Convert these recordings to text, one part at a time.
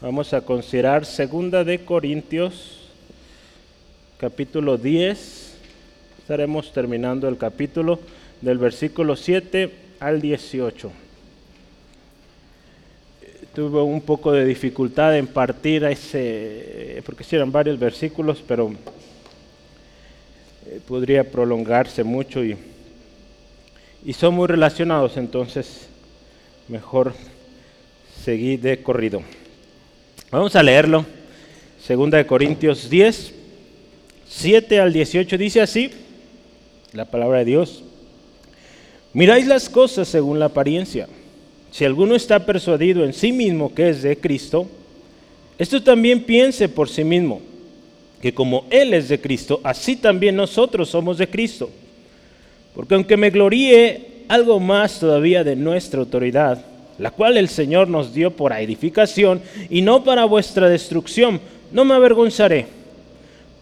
Vamos a considerar Segunda de Corintios, capítulo 10. Estaremos terminando el capítulo del versículo 7 al 18. Tuve un poco de dificultad en partir a ese, porque si eran varios versículos, pero eh, podría prolongarse mucho y, y son muy relacionados, entonces mejor seguir de corrido. Vamos a leerlo. Segunda de Corintios 10, 7 al 18 dice así, la palabra de Dios. Miráis las cosas según la apariencia. Si alguno está persuadido en sí mismo que es de Cristo, esto también piense por sí mismo, que como Él es de Cristo, así también nosotros somos de Cristo. Porque aunque me gloríe algo más todavía de nuestra autoridad, la cual el Señor nos dio por edificación y no para vuestra destrucción. No me avergonzaré,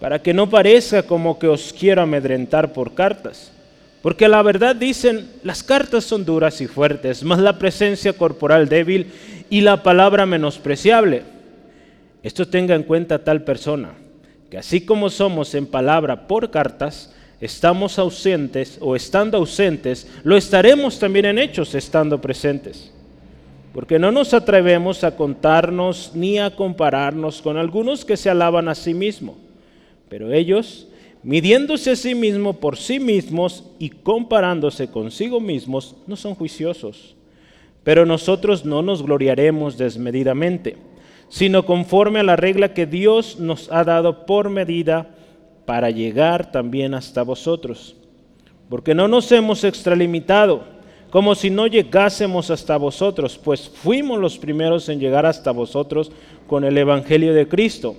para que no parezca como que os quiero amedrentar por cartas. Porque la verdad dicen, las cartas son duras y fuertes, mas la presencia corporal débil y la palabra menospreciable. Esto tenga en cuenta tal persona, que así como somos en palabra por cartas, estamos ausentes o estando ausentes, lo estaremos también en hechos estando presentes porque no nos atrevemos a contarnos ni a compararnos con algunos que se alaban a sí mismos, pero ellos, midiéndose a sí mismos por sí mismos y comparándose consigo mismos, no son juiciosos. Pero nosotros no nos gloriaremos desmedidamente, sino conforme a la regla que Dios nos ha dado por medida para llegar también hasta vosotros. Porque no nos hemos extralimitado como si no llegásemos hasta vosotros, pues fuimos los primeros en llegar hasta vosotros con el Evangelio de Cristo.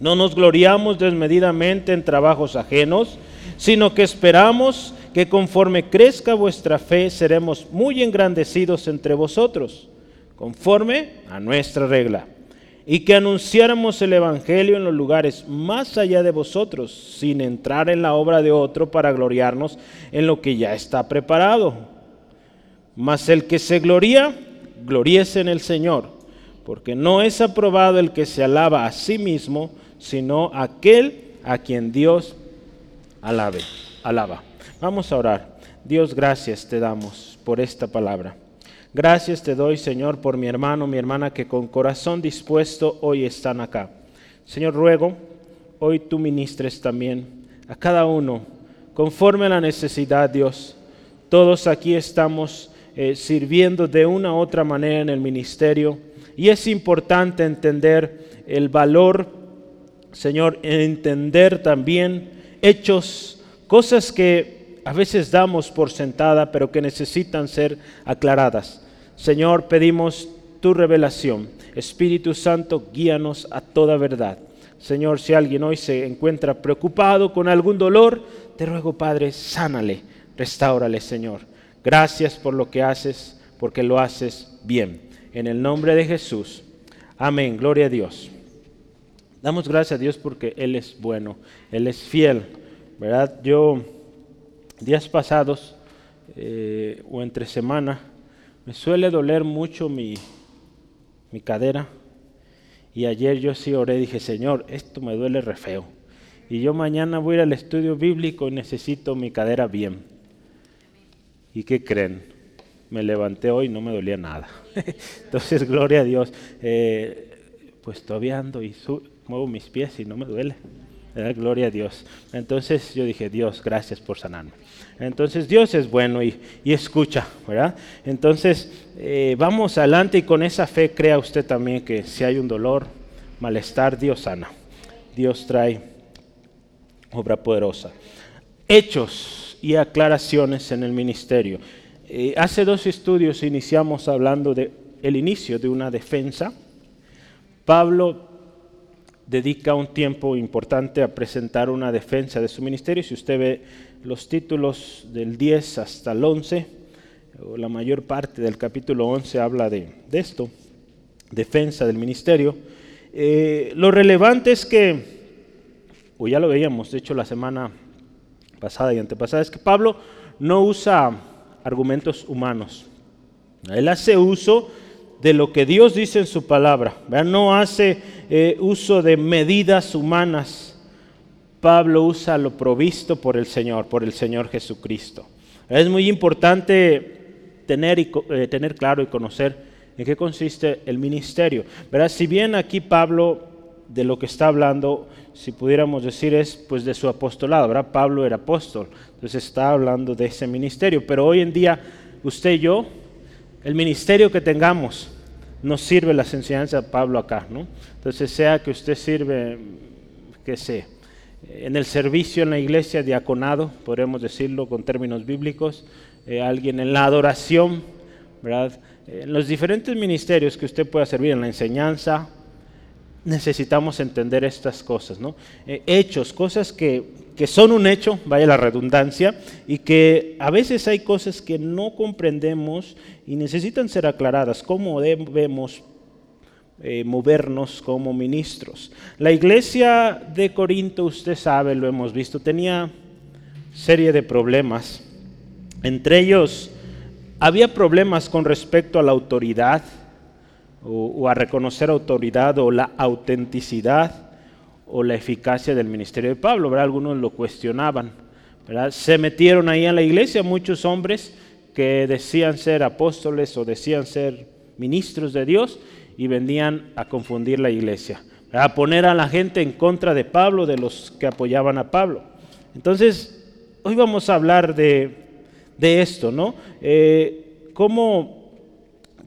No nos gloriamos desmedidamente en trabajos ajenos, sino que esperamos que conforme crezca vuestra fe seremos muy engrandecidos entre vosotros, conforme a nuestra regla, y que anunciáramos el Evangelio en los lugares más allá de vosotros, sin entrar en la obra de otro para gloriarnos en lo que ya está preparado mas el que se gloría, gloríese en el Señor, porque no es aprobado el que se alaba a sí mismo, sino aquel a quien Dios alaba. Vamos a orar. Dios, gracias te damos por esta palabra. Gracias te doy, Señor, por mi hermano, mi hermana, que con corazón dispuesto hoy están acá. Señor, ruego, hoy tú ministres también a cada uno, conforme a la necesidad, Dios. Todos aquí estamos eh, sirviendo de una u otra manera en el ministerio. Y es importante entender el valor, Señor, entender también hechos, cosas que a veces damos por sentada, pero que necesitan ser aclaradas. Señor, pedimos tu revelación. Espíritu Santo, guíanos a toda verdad. Señor, si alguien hoy se encuentra preocupado con algún dolor, te ruego, Padre, sánale, restáurale, Señor. Gracias por lo que haces, porque lo haces bien. En el nombre de Jesús. Amén. Gloria a Dios. Damos gracias a Dios porque Él es bueno, Él es fiel. ¿Verdad? Yo, días pasados eh, o entre semana, me suele doler mucho mi, mi cadera. Y ayer yo sí oré, dije, Señor, esto me duele re feo. Y yo mañana voy al estudio bíblico y necesito mi cadera bien. ¿Y qué creen? Me levanté hoy y no me dolía nada. Entonces, gloria a Dios. Eh, pues todavía ando y muevo mis pies y no me duele. Gloria a Dios. Entonces yo dije, Dios, gracias por sanarme. Entonces Dios es bueno y, escucha, ¿verdad? Entonces eh, vamos adelante y con esa fe crea usted también que si hay un dolor, malestar, Dios sana. Dios trae obra poderosa. Hechos y aclaraciones en el ministerio. Eh, hace dos estudios iniciamos hablando del el inicio de una defensa. Pablo dedica un tiempo importante a presentar una defensa de su ministerio. Si usted ve los títulos del 10 hasta el 11, o la mayor parte del capítulo 11 habla de, esto, defensa del ministerio. Eh, lo relevante es que, o ya lo veíamos, de hecho la semana pasada y antepasada, es que Pablo no usa argumentos humanos. Él hace uso de lo que Dios dice en su palabra. No hace eh, uso de medidas humanas. Pablo usa lo provisto por el Señor, por el Señor Jesucristo. Es muy importante tener, y, eh, tener claro y conocer en qué consiste el ministerio. ¿verdad? Si bien aquí Pablo de lo que está hablando, si pudiéramos decir, es pues de su apostolado, ¿verdad? Pablo era apóstol, entonces está hablando de ese ministerio, pero hoy en día usted y yo, el ministerio que tengamos, nos sirve las enseñanzas de Pablo acá, ¿no? Entonces sea que usted sirve, que sé, en el servicio en la iglesia, diaconado, podríamos decirlo con términos bíblicos, eh, alguien en la adoración, ¿verdad? En los diferentes ministerios que usted pueda servir, en la enseñanza, necesitamos entender estas cosas, ¿no? Eh, hechos, cosas que, que, son un hecho, vaya la redundancia, y que a veces hay cosas que no comprendemos y necesitan ser aclaradas, cómo debemos eh, movernos como ministros. La iglesia de Corinto, usted sabe, lo hemos visto, tenía serie de problemas. Entre ellos, había problemas con respecto a la autoridad, o, a reconocer autoridad o la autenticidad o la eficacia del ministerio de Pablo. ¿verdad? Algunos lo cuestionaban. ¿verdad? Se metieron ahí en la iglesia muchos hombres que decían ser apóstoles o decían ser ministros de Dios y venían a confundir la iglesia, a poner a la gente en contra de Pablo, de los que apoyaban a Pablo. Entonces, hoy vamos a hablar de, esto, ¿no? Eh, ¿Cómo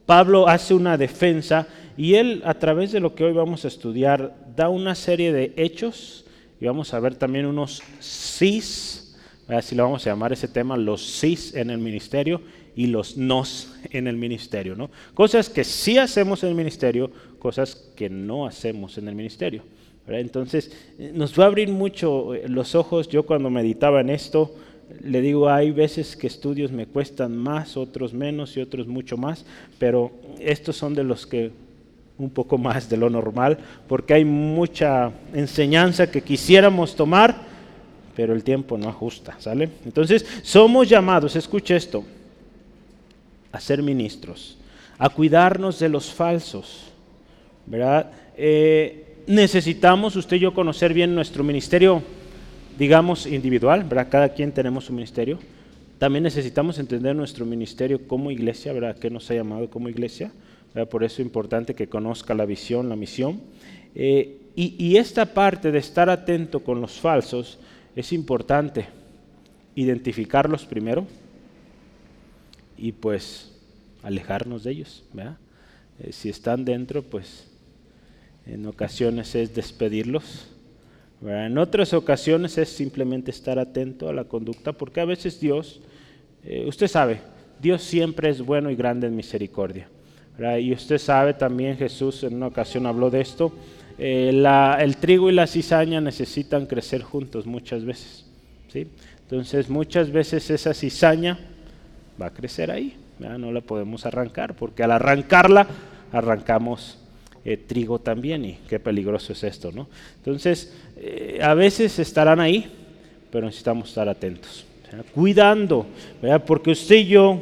Pablo hace una defensa y él a través de lo que hoy vamos a estudiar da una serie de hechos y vamos a ver también unos sís, así lo vamos a llamar ese tema, los sís en el ministerio y los nos en el ministerio, ¿no? Cosas que sí hacemos en el ministerio, cosas que no hacemos en el ministerio. Entonces, nos va a abrir mucho eh, los ojos. Yo cuando meditaba en esto, le digo, hay veces que estudios me cuestan más, otros menos y otros mucho más, pero estos son de los que un poco más de lo normal, porque hay mucha enseñanza que quisiéramos tomar, pero el tiempo no ajusta, ¿sale? Entonces, somos llamados, escuche esto, a ser ministros, a cuidarnos de los falsos, ¿verdad? Eh, necesitamos usted y yo conocer bien nuestro ministerio digamos, individual, ¿verdad? Cada quien tenemos su ministerio. También necesitamos entender nuestro ministerio como iglesia, ¿verdad? Que nos ha llamado como iglesia. Por eso es importante que conozca la visión, la misión. Eh, y, esta parte de estar atento con los falsos es importante. Identificarlos primero y pues alejarnos de ellos. Eh, si están dentro, pues en ocasiones es despedirlos en otras ocasiones es simplemente estar atento a la conducta, porque a veces Dios, eh, usted sabe, Dios siempre es bueno y grande en misericordia. Y usted sabe también, Jesús en una ocasión habló de esto, eh, el trigo y la cizaña necesitan crecer juntos muchas veces. ¿sí? Entonces muchas veces esa cizaña va a crecer ahí, no la podemos arrancar, porque al arrancarla arrancamos eh, trigo también y qué peligroso es esto, ¿no? Entonces, eh, a veces estarán ahí, pero necesitamos estar atentos, cuidando, porque usted y yo,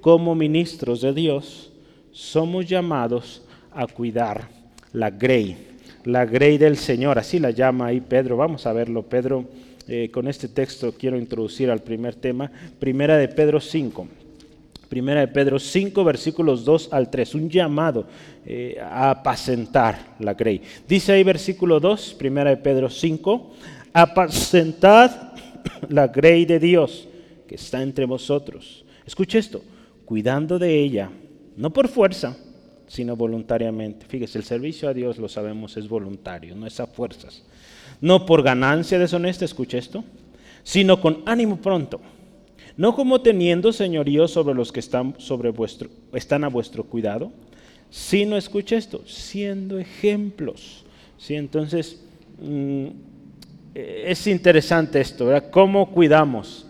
como ministros de Dios, somos llamados a cuidar la grey, la grey del Señor, así la llama ahí Pedro, vamos a verlo, Pedro, eh, con este texto quiero introducir al primer tema, primera de Pedro 5. Primera de Pedro 5, versículos 2 al 3, un llamado eh, a apacentar la grey. Dice ahí versículo 2, Primera de Pedro 5, apacentad la grey de Dios que está entre vosotros. Escuche esto, cuidando de ella, no por fuerza, sino voluntariamente. Fíjese, el servicio a Dios, lo sabemos, es voluntario, no es a fuerzas. No por ganancia deshonesta, escuche esto, sino con ánimo pronto no como teniendo señorío sobre los que están, sobre vuestro, están a vuestro cuidado, sino, escucha esto, siendo ejemplos. ¿sí? Entonces, mm, es interesante esto, ¿verdad? ¿Cómo cuidamos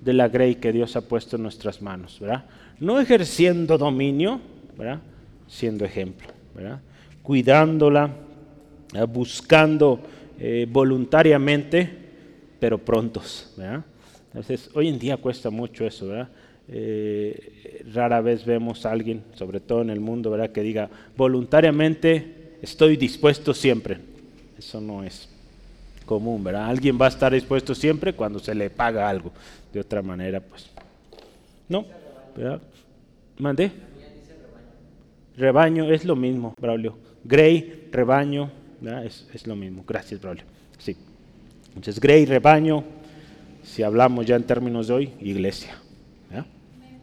de la grey que Dios ha puesto en nuestras manos? ¿verdad? No ejerciendo dominio, ¿verdad? siendo ejemplo, ¿verdad? cuidándola, buscando eh, voluntariamente, pero prontos. ¿verdad? Entonces, hoy en día cuesta mucho eso, ¿verdad? Eh, rara vez vemos a alguien, sobre todo en el mundo, ¿verdad? que diga voluntariamente estoy dispuesto siempre. Eso no es común, ¿verdad? Alguien va a estar dispuesto siempre cuando se le paga algo. De otra manera, pues, no. ¿verdad? ¿Mandé? Rebaño es lo mismo, Braulio. Grey, rebaño, es, es, lo mismo. Gracias, Braulio. Sí. Entonces, Grey, rebaño, si hablamos ya en términos de hoy, iglesia.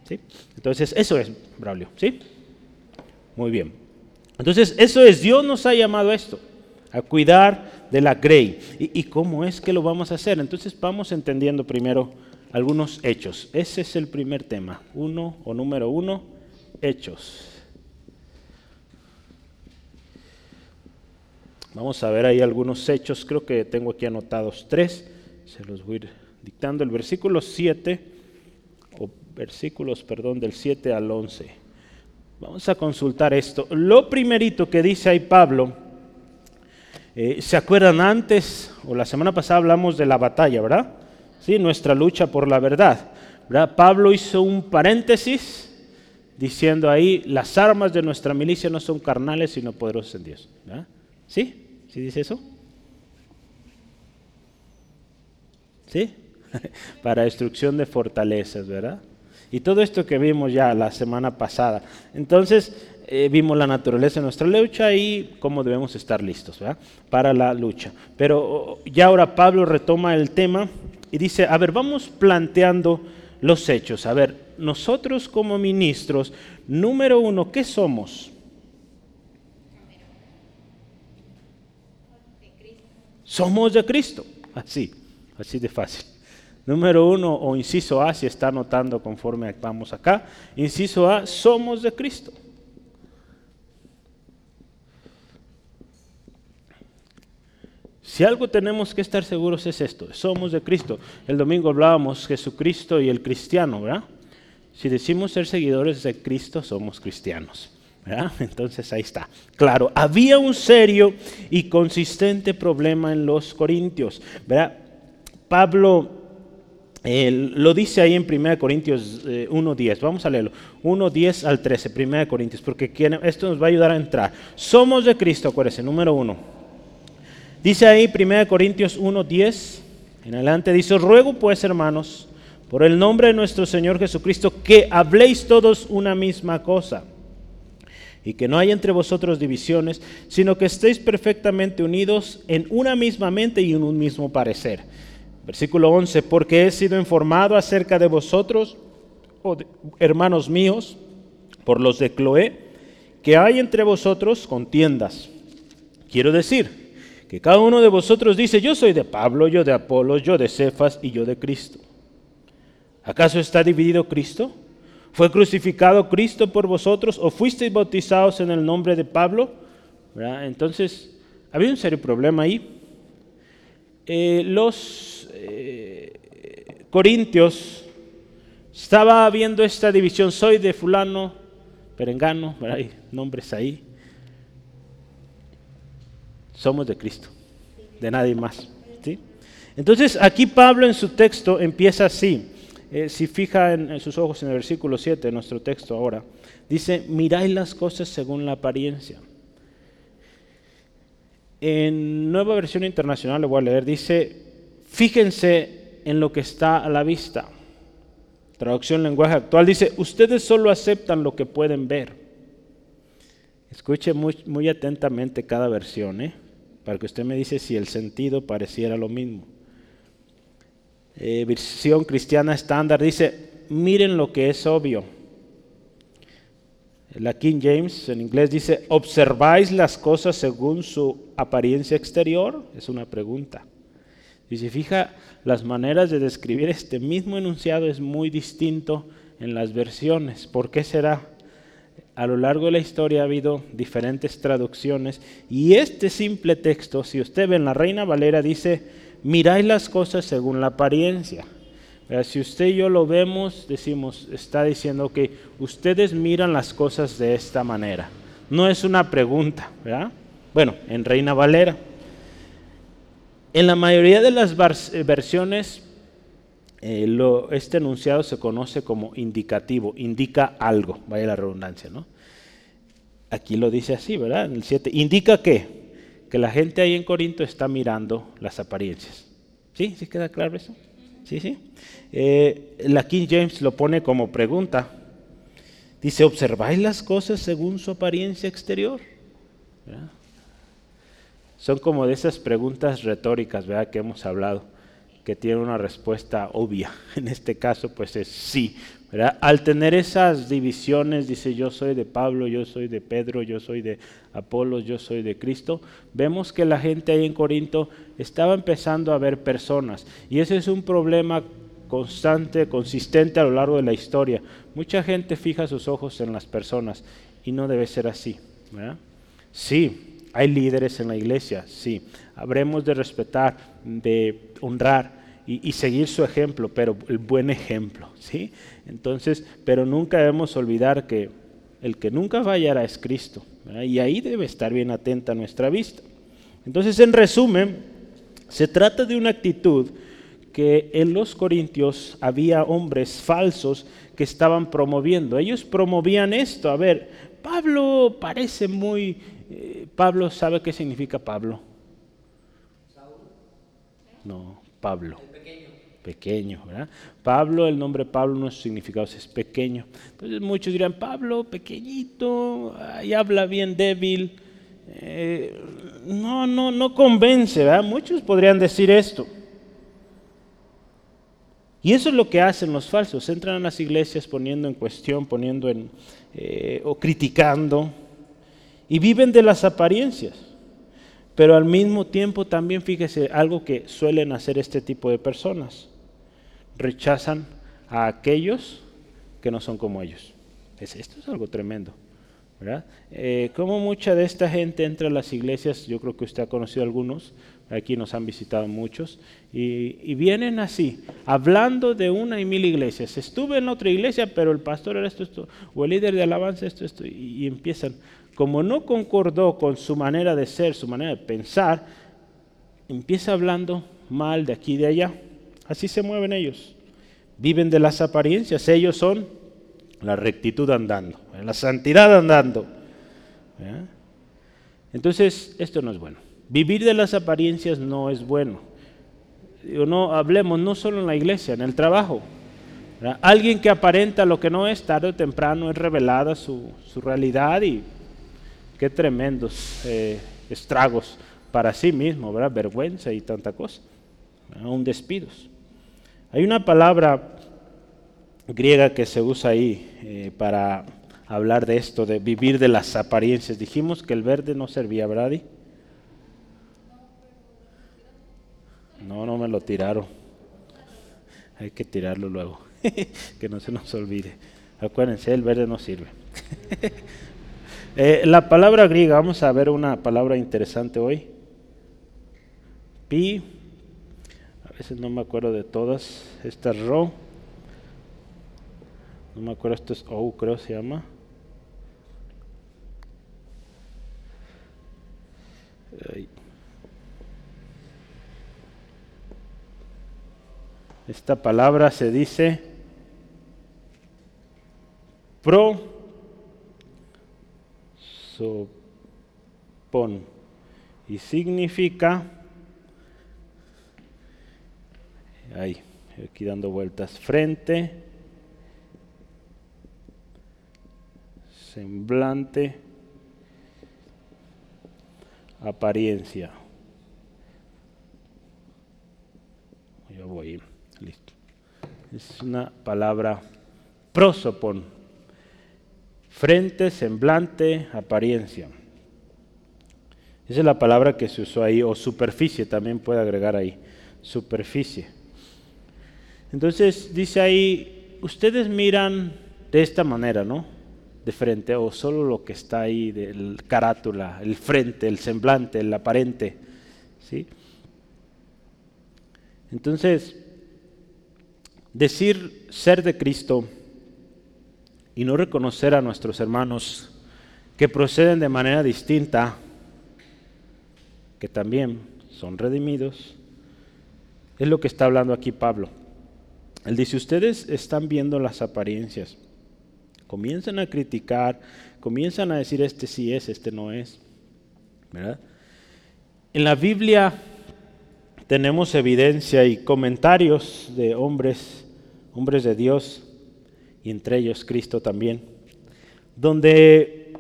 ¿Sí? Entonces, eso es, Braulio. ¿Sí? Muy bien. Entonces, eso es, Dios nos ha llamado a esto, a cuidar de la Grey. ¿Y, ¿Y cómo es que lo vamos a hacer? Entonces, vamos entendiendo primero algunos hechos. Ese es el primer tema. Uno o número uno, hechos. Vamos a ver ahí algunos hechos, creo que tengo aquí anotados tres, se los voy a ir dictando. El versículo 7, o versículos, perdón, del 7 al 11. Vamos a consultar esto. Lo primerito que dice ahí Pablo, eh, ¿se acuerdan antes, o la semana pasada hablamos de la batalla, ¿verdad? Sí, nuestra lucha por la verdad. ¿verdad? Pablo hizo un paréntesis diciendo ahí, las armas de nuestra milicia no son carnales, sino poderosas en Dios. ¿Sí? ¿Sí dice eso? ¿Sí? Para destrucción de fortalezas, ¿verdad? Y todo esto que vimos ya la semana pasada. Entonces, eh, vimos la naturaleza de nuestra lucha y cómo debemos estar listos para la lucha. Pero ya ahora Pablo retoma el tema y dice, a ver, vamos planteando los hechos. A ver, nosotros como ministros, número uno, ¿qué somos? Somos de Cristo. Así, así de fácil. Número uno, o inciso A, si está anotando conforme vamos acá. Inciso A, somos de Cristo. Si algo tenemos que estar seguros es esto, somos de Cristo. El domingo hablábamos Jesucristo y el cristiano, ¿verdad? Si decimos ser seguidores de Cristo, somos cristianos. Entonces ahí está. Claro, había un serio y consistente problema en los corintios. ¿verdad? Pablo eh, lo dice ahí en 1 Corintios 1.10. Eh, Vamos a leerlo. 1.10 al 13, 1 Corintios, porque esto nos va a ayudar a entrar. Somos de Cristo, acuérdense, número uno. Dice ahí 1 Corintios 1.10, en adelante dice, ruego pues hermanos, por el nombre de nuestro Señor Jesucristo, que habléis todos una misma cosa y que no haya entre vosotros divisiones, sino que estéis perfectamente unidos en una misma mente y en un mismo parecer. Versículo 11, porque he sido informado acerca de vosotros, oh, hermanos míos, por los de Cloé, que hay entre vosotros contiendas. Quiero decir que cada uno de vosotros dice, yo soy de Pablo, yo de Apolo, yo de Cefas y yo de Cristo. ¿Acaso está dividido Cristo? ¿Fue crucificado Cristo por vosotros o fuisteis bautizados en el nombre de Pablo? Entonces, había un serio problema ahí. Eh, los eh, corintios estaba viendo esta división, soy de fulano, perengano, hay nombres ahí. Somos de Cristo, de nadie más. ¿sí? Entonces, aquí Pablo en su texto empieza así. Eh, si fija en, sus ojos en el versículo 7, nuestro texto ahora, dice, miráis las cosas según la apariencia. En nueva versión internacional, le voy a leer, dice, fíjense en lo que está a la vista. Traducción lenguaje actual dice, ustedes solo aceptan lo que pueden ver. Escuche muy, atentamente cada versión, ¿eh? para que usted me dice si el sentido pareciera lo mismo. Eh, versión cristiana estándar, dice, miren lo que es obvio. La King James en inglés dice, ¿observáis las cosas según su apariencia exterior? Es una pregunta. Si fija, las maneras de describir este mismo enunciado es muy distinto en las versiones. ¿Por qué será? A lo largo de la historia ha habido diferentes traducciones y este simple texto, si usted ve en la Reina Valera, dice, miráis las cosas según la apariencia. Si usted y yo lo vemos, decimos, está diciendo que ustedes miran las cosas de esta manera. No es una pregunta, ¿verdad? Bueno, en Reina Valera. En la mayoría de las versiones eh, este enunciado se conoce como indicativo, indica algo, vaya la redundancia, ¿no? Aquí lo dice así, ¿verdad? En el 7. ¿Indica qué? Que la gente ahí en Corinto está mirando las apariencias. ¿Sí? ¿Sí queda claro eso? Sí, sí. Eh, la King James lo pone como pregunta. Dice, ¿observáis las cosas según su apariencia exterior? Son como de esas preguntas retóricas, ¿verdad? Que hemos hablado que tiene una respuesta obvia. En este caso, pues es sí. Al tener esas divisiones, dice yo soy de Pablo, yo soy de Pedro, yo soy de Apolo, yo soy de Cristo, vemos que la gente ahí en Corinto estaba empezando a ver personas. Y ese es un problema constante, consistente a lo largo de la historia. Mucha gente fija sus ojos en las personas y no debe ser así. Sí, hay líderes en la iglesia, sí. Habremos de respetar, de honrar y, seguir su ejemplo, pero el buen ejemplo, ¿sí? Entonces, pero nunca debemos olvidar que el que nunca fallará es Cristo, y ahí debe estar bien atenta nuestra vista. Entonces, en resumen, se trata de una actitud que en los corintios había hombres falsos que estaban promoviendo. Ellos promovían esto. A ver, Pablo parece muy... Eh, Pablo sabe qué significa Pablo. No, Pablo pequeño, ¿verdad? Pablo, el nombre Pablo, no significado es pequeño. Entonces muchos dirán, Pablo, pequeñito, y habla bien débil. Eh, no, no, no convence, ¿verdad? Muchos podrían decir esto. Y eso es lo que hacen los falsos, entran a las iglesias poniendo en cuestión, poniendo en, eh, o criticando, y viven de las apariencias. Pero al mismo tiempo también fíjese algo que suelen hacer este tipo de personas rechazan a aquellos que no son como ellos. esto es algo tremendo. ¿verdad? Eh, como mucha de esta gente entra a las iglesias, yo creo que usted ha conocido algunos, aquí nos han visitado muchos, y, vienen así, hablando de una y mil iglesias. Estuve en otra iglesia, pero el pastor era esto, esto, o el líder de alabanza, esto, esto, y empiezan. Como no concordó con su manera de ser, su manera de pensar, empieza hablando mal de aquí y de allá. Así se mueven ellos. Viven de las apariencias. Ellos son la rectitud andando, la santidad andando. Entonces, esto no es bueno. Vivir de las apariencias no es bueno. No hablemos no solo en la iglesia, en el trabajo. Alguien que aparenta lo que no es, tarde o temprano es revelada su, realidad y qué tremendos eh, estragos para sí mismo, ¿verdad? vergüenza y tanta cosa, aún despidos. Hay una palabra griega que se usa ahí eh, para hablar de esto, de vivir de las apariencias. Dijimos que el verde no servía, ¿verdad? No, no me lo tiraron. Hay que tirarlo luego, que no se nos olvide. Acuérdense, el verde no sirve. Eh, la palabra griega, vamos a ver una palabra interesante hoy. Pi veces no me acuerdo de todas. Esta es Ro. No me acuerdo, esto es O, creo se llama. Esta palabra se dice pro sopon y significa ahí, aquí dando vueltas, frente, semblante, apariencia. Yo voy, listo. Es una palabra prosopon, frente, semblante, apariencia. Esa es la palabra que se usó ahí, o superficie también puede agregar ahí, superficie. Entonces dice ahí, ustedes miran de esta manera, ¿no? De frente, o solo lo que está ahí, del carátula, el frente, el semblante, el aparente, ¿sí? Entonces, decir ser de Cristo y no reconocer a nuestros hermanos que proceden de manera distinta, que también son redimidos, es lo que está hablando aquí Pablo. Él dice, ustedes están viendo las apariencias, comienzan a criticar, comienzan a decir, este sí es, este no es. En la Biblia tenemos evidencia y comentarios de hombres, hombres de Dios, y entre ellos Cristo también, donde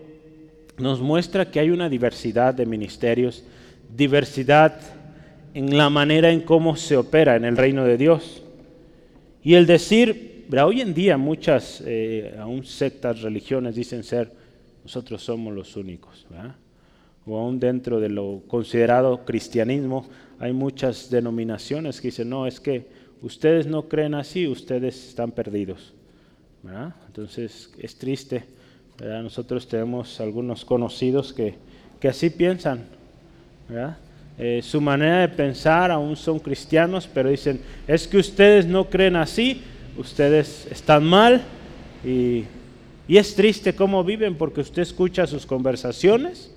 nos muestra que hay una diversidad de ministerios, diversidad en la manera en cómo se opera en el reino de Dios. Y el decir, hoy en día muchas, eh, sectas, religiones dicen ser, nosotros somos los únicos. O aún dentro de lo considerado cristianismo, hay muchas denominaciones que dicen, no, es que ustedes no creen así, ustedes están perdidos. Entonces es triste. Nosotros tenemos algunos conocidos que, que así piensan. Eh, su manera de pensar aún son cristianos, pero dicen, es que ustedes no creen así, ustedes están mal y, y es triste cómo viven porque usted escucha sus conversaciones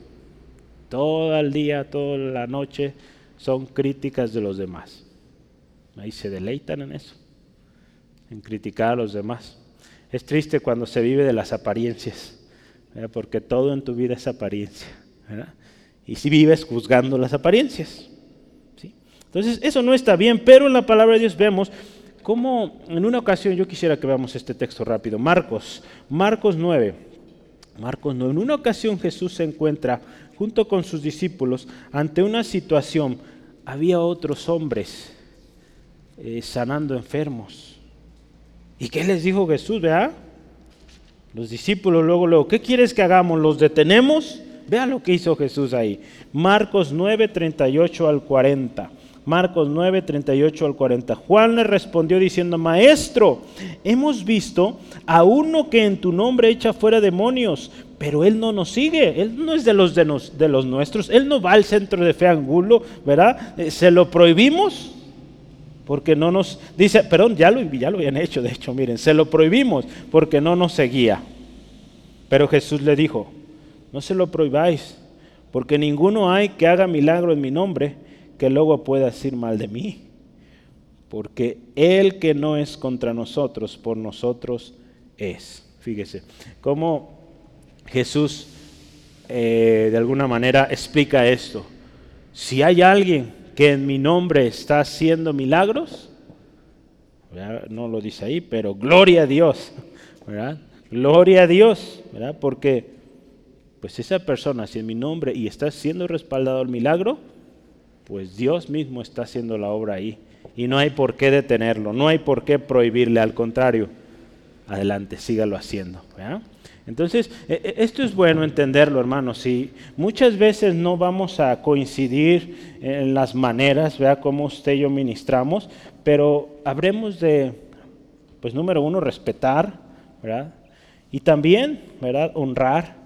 todo el día, toda la noche, son críticas de los demás. Ahí se deleitan en eso, en criticar a los demás. Es triste cuando se vive de las apariencias, porque todo en tu vida es apariencia. Y si vives juzgando las apariencias. ¿sí? Entonces, eso no está bien, pero en la palabra de Dios vemos cómo en una ocasión, yo quisiera que veamos este texto rápido, Marcos, Marcos 9. Marcos 9. En una ocasión Jesús se encuentra junto con sus discípulos ante una situación. Había otros hombres eh, sanando enfermos. ¿Y qué les dijo Jesús? Vea, los discípulos luego, luego, ¿qué quieres que hagamos? ¿Los detenemos? Vea lo que hizo Jesús ahí. Marcos 9, 38 al 40. Marcos 9, 38 al 40. Juan le respondió diciendo, Maestro, hemos visto a uno que en tu nombre echa fuera demonios, pero él no nos sigue, él no es de los, de, de los nuestros, él no va al centro de fe angulo, ¿verdad? Eh, se lo prohibimos porque no nos, dice, perdón, ya lo, ya lo habían hecho, de hecho, miren, se lo prohibimos porque no nos seguía. Pero Jesús le dijo, no se lo prohibáis, porque ninguno hay que haga milagro en mi nombre que luego pueda decir mal de mí. Porque el que no es contra nosotros, por nosotros es. Fíjese, cómo Jesús eh, de alguna manera explica esto. Si hay alguien que en mi nombre está haciendo milagros, no lo dice ahí, pero gloria a Dios. Gloria a Dios. Porque pues esa persona, si en mi nombre y está siendo respaldado el milagro, pues Dios mismo está haciendo la obra ahí. Y no hay por qué detenerlo, no hay por qué prohibirle, al contrario, adelante, sígalo haciendo. Entonces, e, e, esto es bueno entenderlo, hermanos. Y muchas veces no vamos a coincidir en las maneras, vea cómo usted y yo ministramos, pero habremos de, pues número uno, respetar, ¿verdad? Y también, ¿verdad? Honrar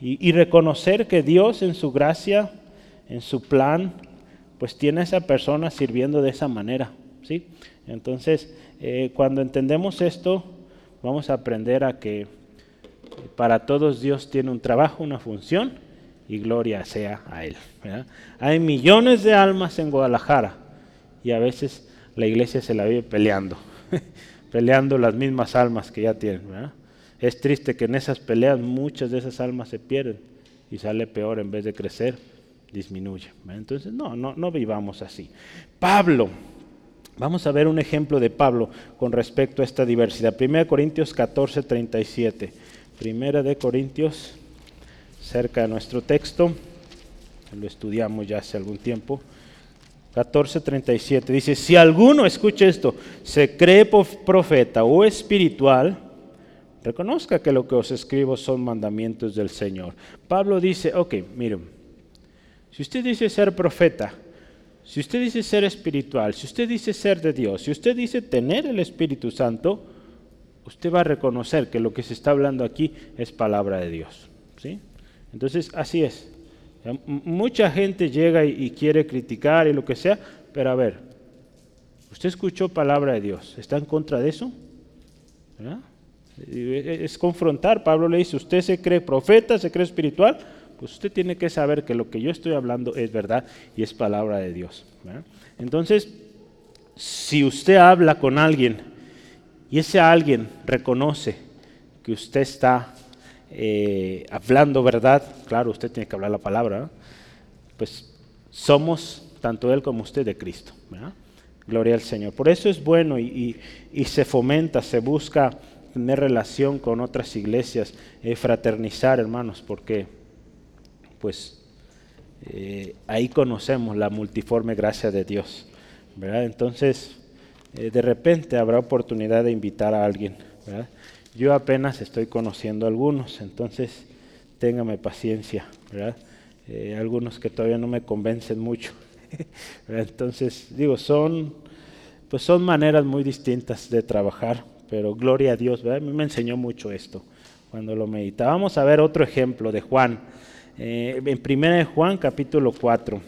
y, reconocer que Dios en su gracia, en su plan, pues tiene a esa persona sirviendo de esa manera. ¿sí? Entonces, eh, cuando entendemos esto, vamos a aprender a que para todos Dios tiene un trabajo, una función, y gloria sea a Él. Hay millones de almas en Guadalajara y a veces la iglesia se la vive peleando, peleando las mismas almas que ya tienen. Es triste que en esas peleas muchas de esas almas se pierden y sale peor en vez de crecer, disminuye. Entonces, no, no, no vivamos así. Pablo, vamos a ver un ejemplo de Pablo con respecto a esta diversidad. 1 Corintios 14, 37. Primera de Corintios, cerca de nuestro texto, lo estudiamos ya hace algún tiempo. 14:37 dice, si alguno, escuche esto, se cree profeta o espiritual, Reconozca que lo que os escribo son mandamientos del Señor. Pablo dice, ok, miren, si usted dice ser profeta, si usted dice ser espiritual, si usted dice ser de Dios, si usted dice tener el Espíritu Santo, usted va a reconocer que lo que se está hablando aquí es palabra de Dios. ¿sí? Entonces, así es. Mucha gente llega y, quiere criticar y lo que sea, pero a ver, usted escuchó palabra de Dios, ¿está en contra de eso? ¿Verdad? Es confrontar. Pablo le dice, usted se cree profeta, se cree espiritual, pues usted tiene que saber que lo que yo estoy hablando es verdad y es palabra de Dios. Entonces, si usted habla con alguien y ese alguien reconoce que usted está eh, hablando verdad, claro, usted tiene que hablar la palabra, pues somos, tanto él como usted, de Cristo. Gloria al Señor. Por eso es bueno y, se fomenta, se busca tener relación con otras iglesias, eh, fraternizar, hermanos, porque pues eh, ahí conocemos la multiforme gracia de Dios. ¿verdad? Entonces, eh, de repente habrá oportunidad de invitar a alguien. Yo apenas estoy conociendo a algunos, entonces téngame paciencia. Eh, algunos que todavía no me convencen mucho. entonces, digo, son, pues son maneras muy distintas de trabajar, pero gloria a Dios. A mí me enseñó mucho esto cuando lo meditaba. Vamos a ver otro ejemplo de Juan. Eh, en Primera de Juan, capítulo 4.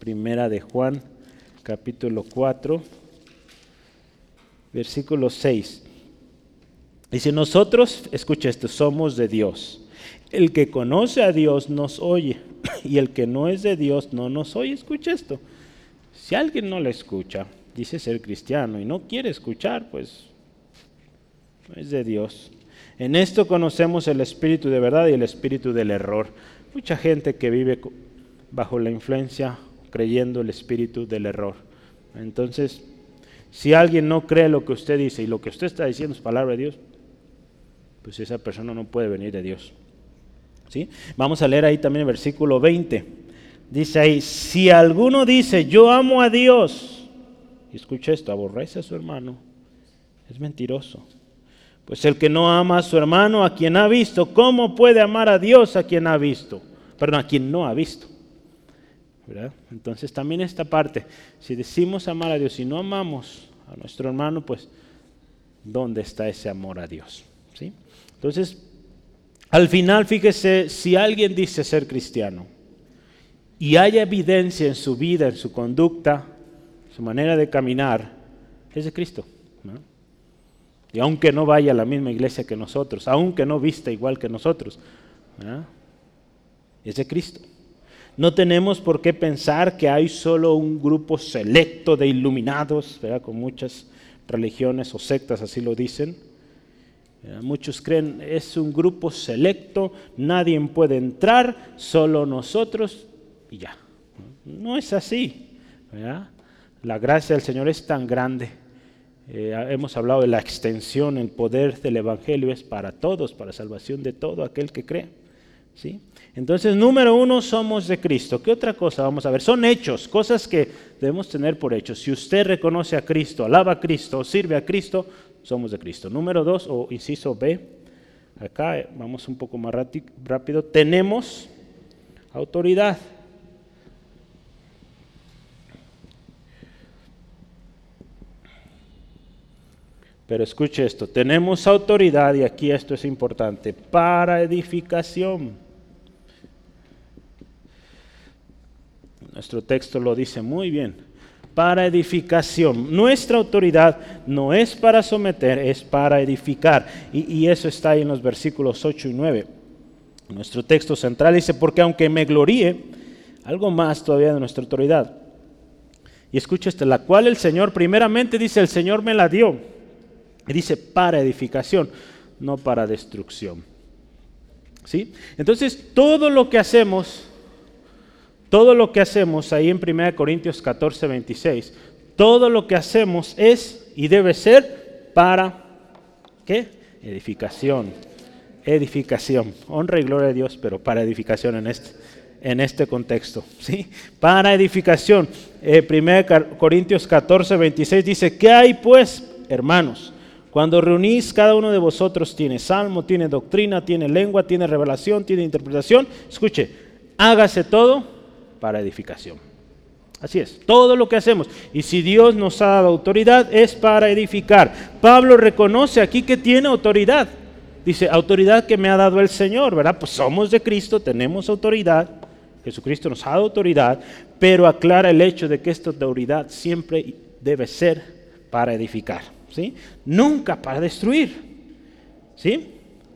Primera de Juan, capítulo 4 versículo 6. Dice, nosotros, escucha esto, somos de Dios. El que conoce a Dios nos oye y el que no es de Dios no nos oye. Escucha esto. Si alguien no le escucha, dice ser cristiano y no quiere escuchar, pues no es de Dios. En esto conocemos el espíritu de verdad y el espíritu del error. Mucha gente que vive bajo la influencia creyendo el espíritu del error. Entonces, si alguien no cree lo que usted dice y lo que usted está diciendo es palabra de Dios, pues esa persona no puede venir de Dios. ¿Sí? Vamos a leer ahí también el versículo 20. Dice ahí, si alguno dice, yo amo a Dios, y escucha esto, aborrece a su hermano, es mentiroso. Pues el que no ama a su hermano, a quien ha visto, ¿cómo puede amar a Dios a quien ha visto? Perdón, a quien no ha visto. Entonces también esta parte, si decimos amar a Dios y no amamos a nuestro hermano, pues ¿dónde está ese amor a Dios? Entonces, al final, fíjese, si alguien dice ser cristiano y hay evidencia en su vida, en su conducta, su manera de caminar, es de Cristo. Y aunque no vaya a la misma iglesia que nosotros, aunque no vista igual que nosotros, es de Cristo. No tenemos por qué pensar que hay solo un grupo selecto de iluminados, con muchas religiones o sectas así lo dicen. Muchos creen es un grupo selecto, nadie puede entrar, solo nosotros y ya. No es así. La gracia del Señor es tan grande. Eh, hemos hablado de la extensión, el poder del Evangelio es para todos, para salvación de todo aquel que cree. Entonces, número uno, somos de Cristo. ¿Qué otra cosa vamos a ver? Son hechos, cosas que debemos tener por hechos. Si usted reconoce a Cristo, alaba a Cristo, sirve a Cristo, somos de Cristo. Número dos, o inciso B, acá eh, vamos un poco más rápido, tenemos autoridad. Pero escuche esto, tenemos autoridad, y aquí esto es importante, para edificación. Nuestro texto lo dice muy bien. Para edificación. Nuestra autoridad no es para someter, es para edificar. Y, eso está ahí en los versículos 8 y 9. Nuestro texto central dice, porque aunque me gloríe, algo más todavía de nuestra autoridad. Y escucha este, la cual el Señor, primeramente dice, el Señor me la dio. Dice, para edificación, no para destrucción. ¿Sí? Entonces, todo lo que hacemos todo lo que hacemos ahí en 1 Corintios 14, 26, todo lo que hacemos es y debe ser para, ¿qué? Edificación. Edificación. Honra y gloria a Dios, pero para edificación en este, en este contexto. ¿sí? Para edificación. 1 eh, Corintios 14, 26 dice, ¿qué hay pues, hermanos? Cuando reunís, cada uno de vosotros tiene salmo, tiene doctrina, tiene lengua, tiene revelación, tiene interpretación. Escuche, hágase todo para edificación. Así es, todo lo que hacemos. Y si Dios nos ha dado autoridad es para edificar. Pablo reconoce aquí que tiene autoridad. Dice, autoridad que me ha dado el Señor, ¿verdad? Pues somos de Cristo, tenemos autoridad. Jesucristo nos ha dado autoridad, pero aclara el hecho de que esta autoridad siempre debe ser para edificar, ¿sí? Nunca para destruir. ¿Sí?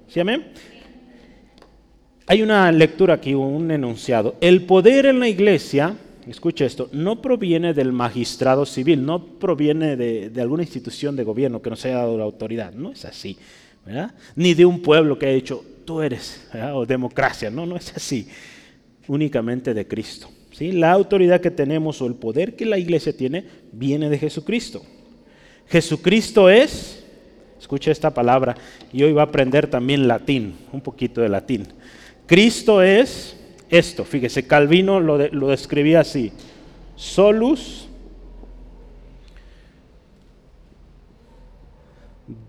¿Sí, amén? Hay una lectura aquí, un enunciado. El poder en la iglesia escuche esto, no proviene del magistrado civil, no proviene de, alguna institución de gobierno que nos haya dado la autoridad, no es así, ¿verdad? Ni de un pueblo que haya dicho, tú eres, o democracia, no, no es así, únicamente de Cristo. ¿sí? La autoridad que tenemos o el poder que la iglesia tiene viene de Jesucristo. Jesucristo es, escuche esta palabra, y hoy va a aprender también latín, un poquito de latín. Cristo es esto, fíjese, Calvino lo, lo describía así, solus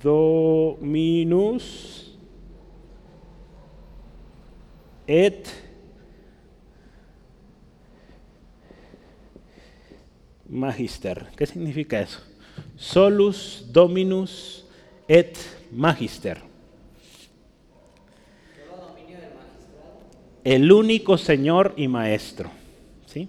dominus et magister. ¿Qué significa eso? Solus dominus et magister. El único Señor y Maestro. ¿sí?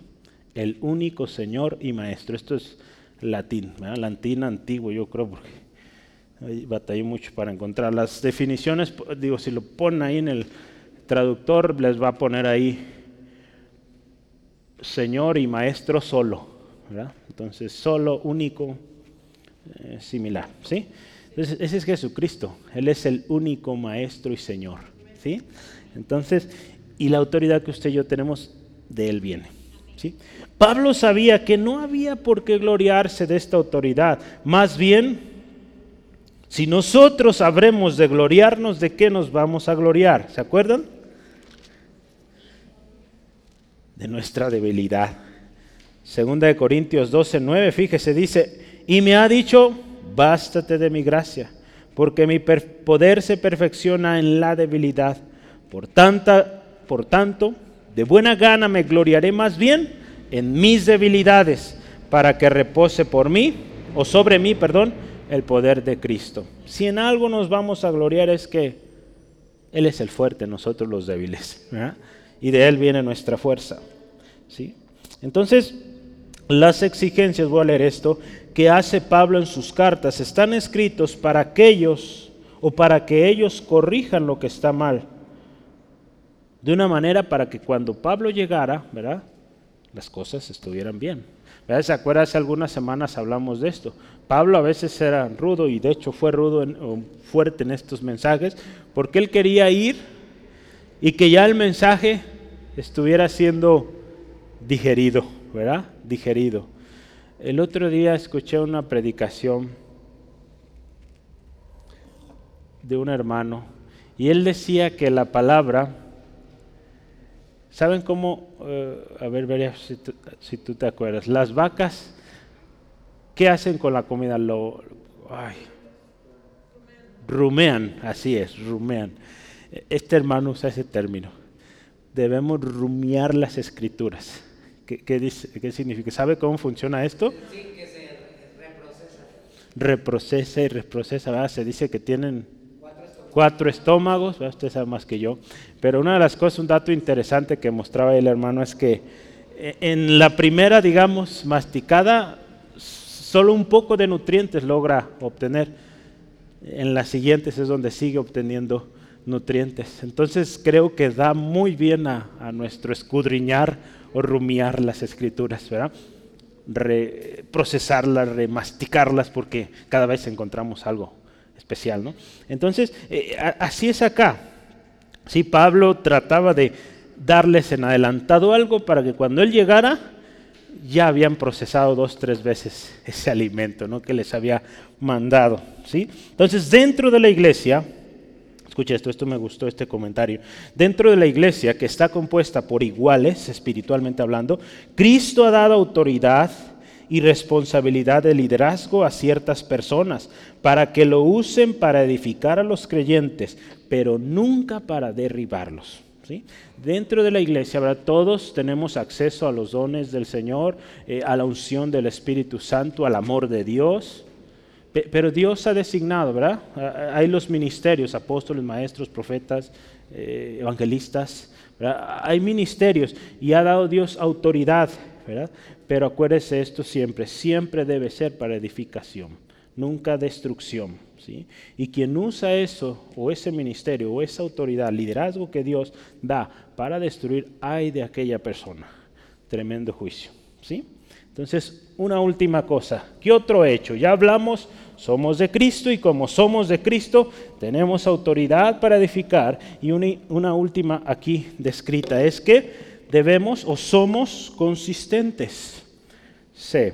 El único Señor y Maestro. Esto es latín, latín antiguo, yo creo, porque batallé mucho para encontrar las definiciones. Digo, si lo ponen ahí en el traductor, les va a poner ahí Señor y Maestro solo. Entonces, solo, único, eh, similar. ¿sí? Entonces, ese es Jesucristo. Él es el único Maestro y Señor. ¿sí? Entonces, y la autoridad que usted y yo tenemos de Él viene. ¿sí? Pablo sabía que no había por qué gloriarse de esta autoridad. Más bien, si nosotros habremos de gloriarnos, ¿de qué nos vamos a gloriar? ¿Se acuerdan? De nuestra debilidad. Segunda de Corintios 12, 9, fíjese, dice, y me ha dicho, bástate de mi gracia, porque mi poder se perfecciona en la debilidad. Por tanto, de buena gana me gloriaré más bien en mis debilidades, para que repose por mí, o sobre mí, perdón, el poder de Cristo. Si en algo nos vamos a gloriar es que Él es el fuerte, nosotros los débiles. Y de Él viene nuestra fuerza. ¿sí? Entonces, las exigencias, voy a leer esto, que hace Pablo en sus cartas, están escritos para aquellos o para que ellos corrijan lo que está mal de una manera para que cuando Pablo llegara, ¿verdad? Las cosas estuvieran bien. ¿Se acuerda? Hace algunas semanas hablamos de esto. Pablo a veces era rudo y de hecho fue rudo, en, fuerte en estos mensajes, porque él quería ir y que ya el mensaje estuviera siendo digerido, ¿verdad? Digerido. El otro día escuché una predicación de un hermano y él decía que la palabra ¿Saben cómo? Eh, a ver, vería si, tú te acuerdas. Las vacas, ¿qué hacen con la comida? Lo, ay, rumean, así es, rumean. Este hermano usa ese término. Debemos rumiar las escrituras. ¿Qué, dice, ¿Qué, significa? ¿Sabe cómo funciona esto? Sí, que se reprocesa. Reprocesa y reprocesa. ¿verdad? Se dice que tienen cuatro estómagos, usted sabe más que yo, pero una de las cosas, un dato interesante que mostraba el hermano es que eh, en la primera, digamos, masticada, solo un poco de nutrientes logra obtener, en las siguientes es donde sigue obteniendo nutrientes. Entonces creo que da muy bien a, nuestro escudriñar o rumiar las escrituras, ¿verdad? Reprocesarlas, remasticarlas, porque cada vez encontramos algo especial, ¿no? Entonces, eh, así es acá. Sí, Pablo trataba de darles en adelantado algo para que cuando él llegara ya habían procesado dos, tres veces ese alimento, ¿no? Que les había mandado, ¿sí? Entonces, dentro de la iglesia, escucha esto, esto me gustó este comentario. Dentro de la iglesia que está compuesta por iguales, espiritualmente hablando, Cristo ha dado autoridad y responsabilidad de liderazgo a ciertas personas para que lo usen para edificar a los creyentes, pero nunca para derribarlos. ¿sí? Dentro de la iglesia, todos tenemos acceso a los dones del Señor, eh, a la unción del Espíritu Santo, al amor de Dios. Pero Dios ha designado, ¿verdad? Hay los ministerios, apóstoles, maestros, profetas, eh, evangelistas, hay ministerios y ha dado Dios autoridad, ¿verdad? Pero acuérdese esto siempre, siempre debe ser para edificación, nunca destrucción. ¿sí? Y quien usa eso, o ese ministerio, o esa autoridad, liderazgo que Dios da para destruir, hay de aquella persona. tremendo juicio. ¿sí? Entonces, una última cosa. ¿Qué otro hecho? Ya hablamos, somos de Cristo y como somos de Cristo, tenemos autoridad para edificar. Y una, última aquí descrita es que debemos o somos consistentes. C.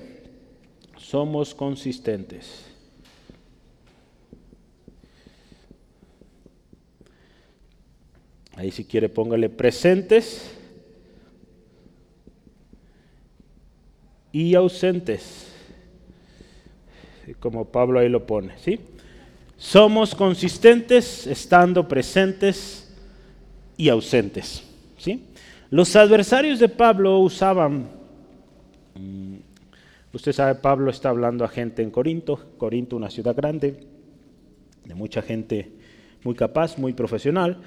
Somos consistentes. Ahí si quiere póngale presentes y ausentes. Como Pablo ahí lo pone, ¿sí? Somos consistentes estando presentes y ausentes, ¿sí? Los adversarios de Pablo usaban mm, Usted sabe, Pablo está hablando a gente en Corinto, Corinto una ciudad grande, de mucha gente muy capaz, muy profesional,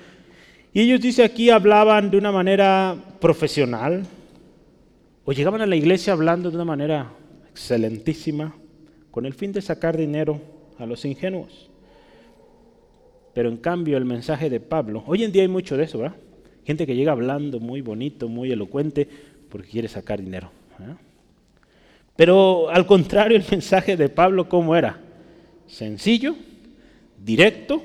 y ellos, dice aquí, hablaban de una manera profesional, o llegaban a la iglesia hablando de una manera excelentísima, con el fin de sacar dinero a los ingenuos. Pero en cambio el mensaje de Pablo, hoy en día hay mucho de eso, ¿verdad? Gente que llega hablando muy bonito, muy elocuente, porque quiere sacar dinero. Pero al contrario, el mensaje de Pablo, ¿cómo era? Sencillo, directo,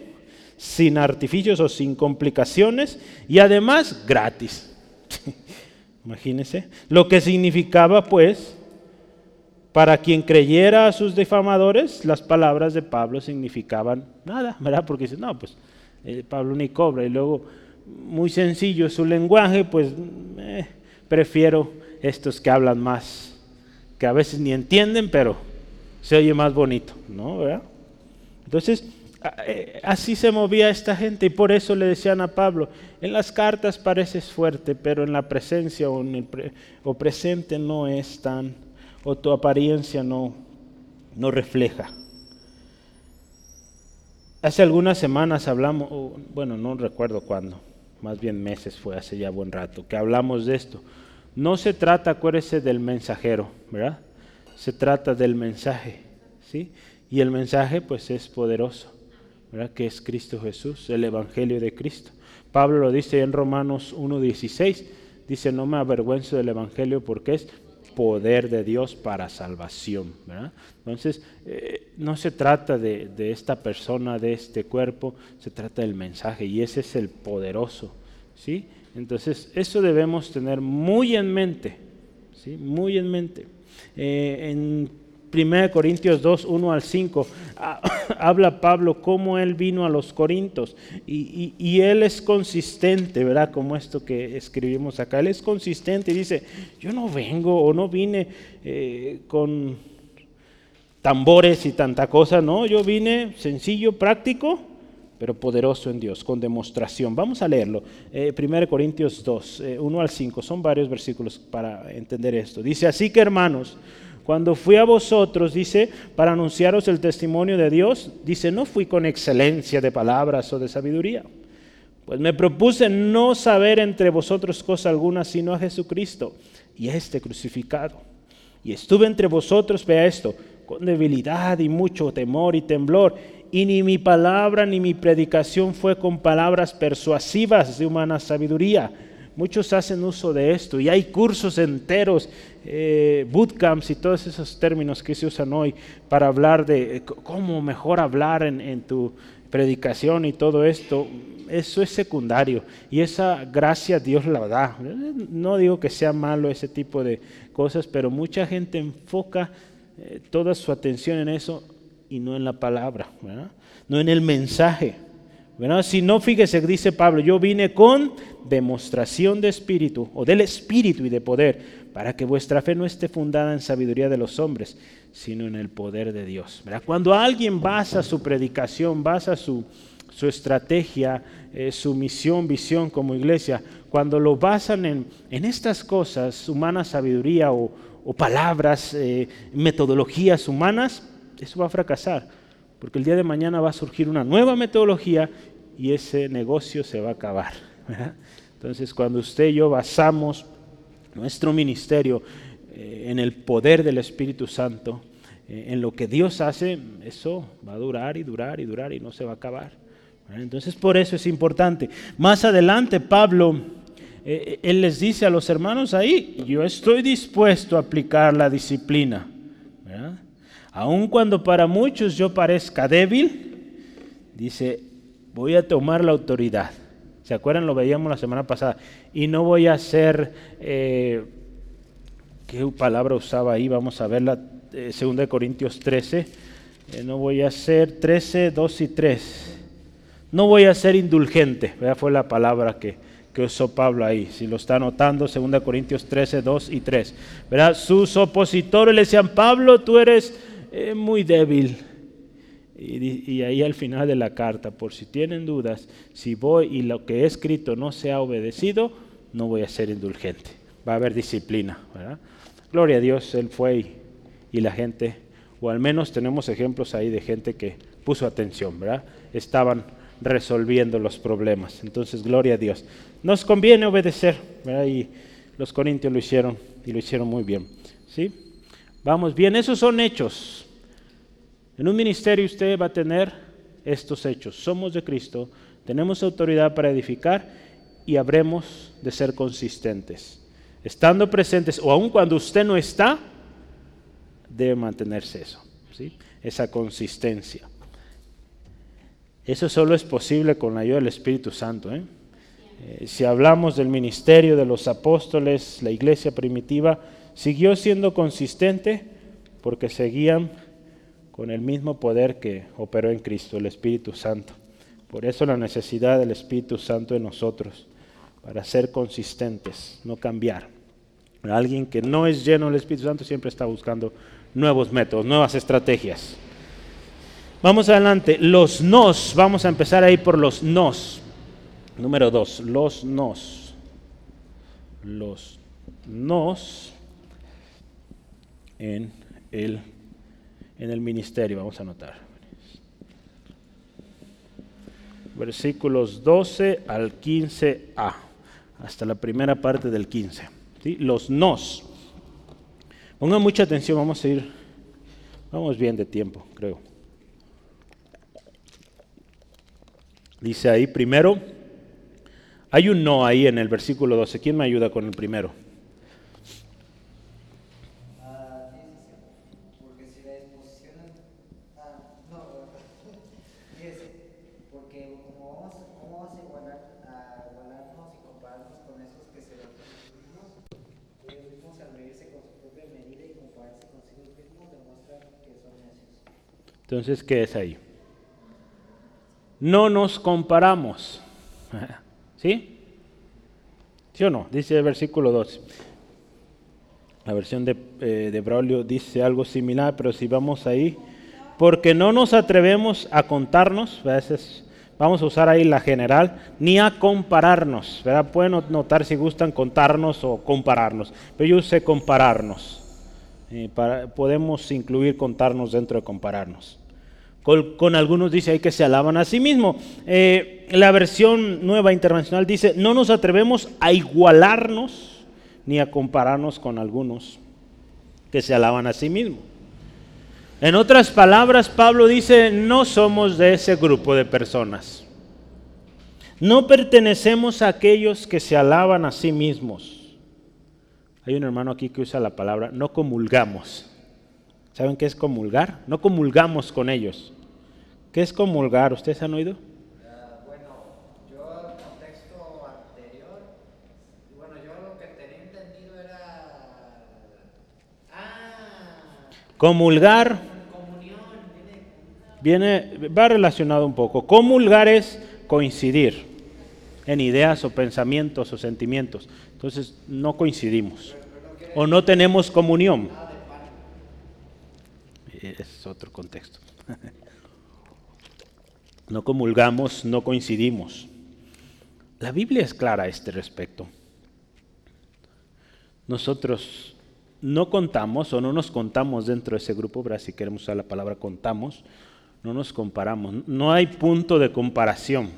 sin artificios o sin complicaciones y además gratis. Imagínense. Lo que significaba pues, para quien creyera a sus difamadores, las palabras de Pablo significaban nada, ¿verdad? Porque dice, no, pues eh, Pablo ni cobra y luego muy sencillo su lenguaje, pues eh, prefiero estos que hablan más, que a veces ni entienden, pero se oye más bonito, ¿no? ¿verdad? Entonces, eh, así se movía esta gente y por eso le decían a Pablo, en las cartas pareces fuerte, pero en la presencia o, presente no es tan, o tu apariencia no, no refleja. Hace algunas semanas hablamos, bueno, no recuerdo cuándo, más bien meses fue hace ya buen rato, que hablamos de esto. No se trata, acuérdese, del mensajero, ¿verdad? Se trata del mensaje, ¿sí? Y el mensaje pues es poderoso que es Cristo Jesús, el Evangelio de Cristo. Pablo lo dice en Romanos 1.16, dice, no me avergüenzo del Evangelio porque es poder de Dios para salvación. Entonces, eh, no se trata de, esta persona, de este cuerpo, se trata del mensaje y ese es el poderoso. ¿sí? Entonces, eso debemos tener muy en mente, ¿sí? muy en mente. Eh, en 1 Corintios 2, 1 al 5, habla Pablo cómo él vino a los Corintos y, él es consistente, ¿verdad? Como esto que escribimos acá, él es consistente y dice, yo no vengo o no vine eh, con tambores y tanta cosa, no, yo vine sencillo, práctico, pero poderoso en Dios, con demostración. Vamos a leerlo. 1 eh, Corintios 2, 1 eh, al 5, son varios versículos para entender esto. Dice, así que hermanos, cuando fui a vosotros, dice, para anunciaros el testimonio de Dios, dice, no fui con excelencia de palabras o de sabiduría. Pues me propuse no saber entre vosotros cosa alguna, sino a Jesucristo y a este crucificado. Y estuve entre vosotros, vea esto, con debilidad y mucho temor y temblor. Y ni mi palabra ni mi predicación fue con palabras persuasivas de humana sabiduría Muchos hacen uso de esto y hay cursos enteros, eh, bootcamps y todos esos términos que se usan hoy para hablar de eh, cómo mejor hablar en, tu predicación y todo esto. Eso es secundario y esa gracia Dios la da. No digo que sea malo ese tipo de cosas, pero mucha gente enfoca eh, toda su atención en eso y no en la palabra, no en el mensaje. Si no, fíjese, dice Pablo, yo vine con demostración de espíritu o del espíritu y de poder, para que vuestra fe no esté fundada en sabiduría de los hombres, sino en el poder de Dios. Cuando alguien basa su predicación, basa su, su estrategia, eh, su misión, visión como iglesia, cuando lo basan en, en estas cosas, humana sabiduría o, palabras, eh, metodologías humanas, eso va a fracasar. Porque el día de mañana va a surgir una nueva metodología y ese negocio se va a acabar. Entonces, cuando usted y yo basamos nuestro ministerio eh, en el poder del Espíritu Santo, eh, en lo que Dios hace, eso va a durar y durar y durar y no se va a acabar. Entonces, por eso es importante. Más adelante, Pablo eh, él les dice a los hermanos ahí, yo estoy dispuesto a aplicar la disciplina. Aun cuando para muchos yo parezca débil, dice, voy a tomar la autoridad. ¿Se acuerdan? Lo veíamos la semana pasada. Y no voy a ser, eh, ¿qué palabra usaba ahí? Vamos a verla, eh, 2 Corintios 13. Eh, no voy a ser 13, 2 y 3. No voy a ser indulgente. Fue la palabra que, que usó Pablo ahí. Si lo está anotando, 2 Corintios 13, 2 y 3. ¿Verdad? Sus opositores le decían, Pablo, tú eres eh, muy débil. Y, ahí al final de la carta, por si tienen dudas, si voy y lo que he escrito no se ha obedecido, no voy a ser indulgente. Va a haber disciplina. ¿verdad? Gloria a Dios, Él fue y, la gente, o al menos tenemos ejemplos ahí de gente que puso atención, ¿verdad? Estaban resolviendo los problemas. Entonces, gloria a Dios. Nos conviene obedecer. Y los corintios lo hicieron y lo hicieron muy bien. ¿Sí? Vamos bien, esos son hechos. En un ministerio usted va a tener estos hechos. Somos de Cristo, tenemos autoridad para edificar y habremos de ser consistentes. Estando presentes o aun cuando usted no está, debe mantenerse eso, ¿sí? esa consistencia. Eso solo es posible con la ayuda del Espíritu Santo. ¿eh? Eh, si hablamos del ministerio de los apóstoles, la iglesia primitiva siguió siendo consistente porque seguían con el mismo poder que operó en Cristo, el Espíritu Santo. Por eso la necesidad del Espíritu Santo en nosotros, para ser consistentes, no cambiar. Alguien que no es lleno del Espíritu Santo siempre está buscando nuevos métodos, nuevas estrategias. Vamos adelante. Los nos, vamos a empezar ahí por los nos. Número dos, los nos. Los nos en el, en el ministerio, vamos a anotar. Versículos 12 al 15a, hasta la primera parte del 15. ¿sí? Los nos. Pongan mucha atención, vamos a ir, vamos bien de tiempo, creo. Dice ahí primero, hay un no ahí en el versículo 12. ¿Quién me ayuda con el primero? Entonces, ¿qué es ahí? No nos comparamos. ¿Sí? ¿Sí o no? Dice el versículo 12. La versión de, eh, de Braulio dice algo similar, pero si vamos ahí, porque no nos atrevemos a contarnos, vamos a usar ahí la general, ni a compararnos. Pueden notar si gustan contarnos o compararnos, pero yo usé compararnos. Eh, podemos incluir contarnos dentro de compararnos. Con, algunos dice ahí que se alaban a sí mismo. Eh, la versión nueva internacional dice, no nos atrevemos a igualarnos ni a compararnos con algunos que se alaban a sí mismo. En otras palabras, Pablo dice, no somos de ese grupo de personas. No pertenecemos a aquellos que se alaban a sí mismos. Hay un hermano aquí que usa la palabra, no comulgamos. ¿Saben qué es comulgar? No comulgamos con ellos. ¿Qué es comulgar? ¿Ustedes han oído? comulgar viene, va relacionado un poco. Comulgar es coincidir en ideas o pensamientos o sentimientos. Entonces no coincidimos o no tenemos comunión es otro contexto. No comulgamos, no coincidimos. La Biblia es clara a este respecto. Nosotros no contamos o no nos contamos dentro de ese grupo, si queremos usar la palabra contamos, no nos comparamos. No hay punto de comparación.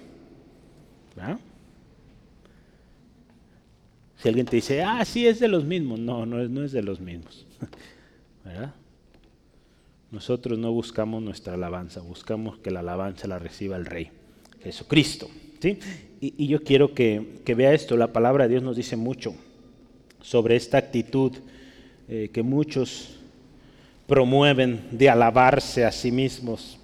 Si alguien te dice, ah, sí es de los mismos, no, no es, no es de los mismos. ¿Verdad? Nosotros no buscamos nuestra alabanza, buscamos que la alabanza la reciba el Rey, Jesucristo. ¿sí? Y, yo quiero que, vea esto, la palabra de Dios nos dice mucho sobre esta actitud eh, que muchos promueven de alabarse a sí mismos.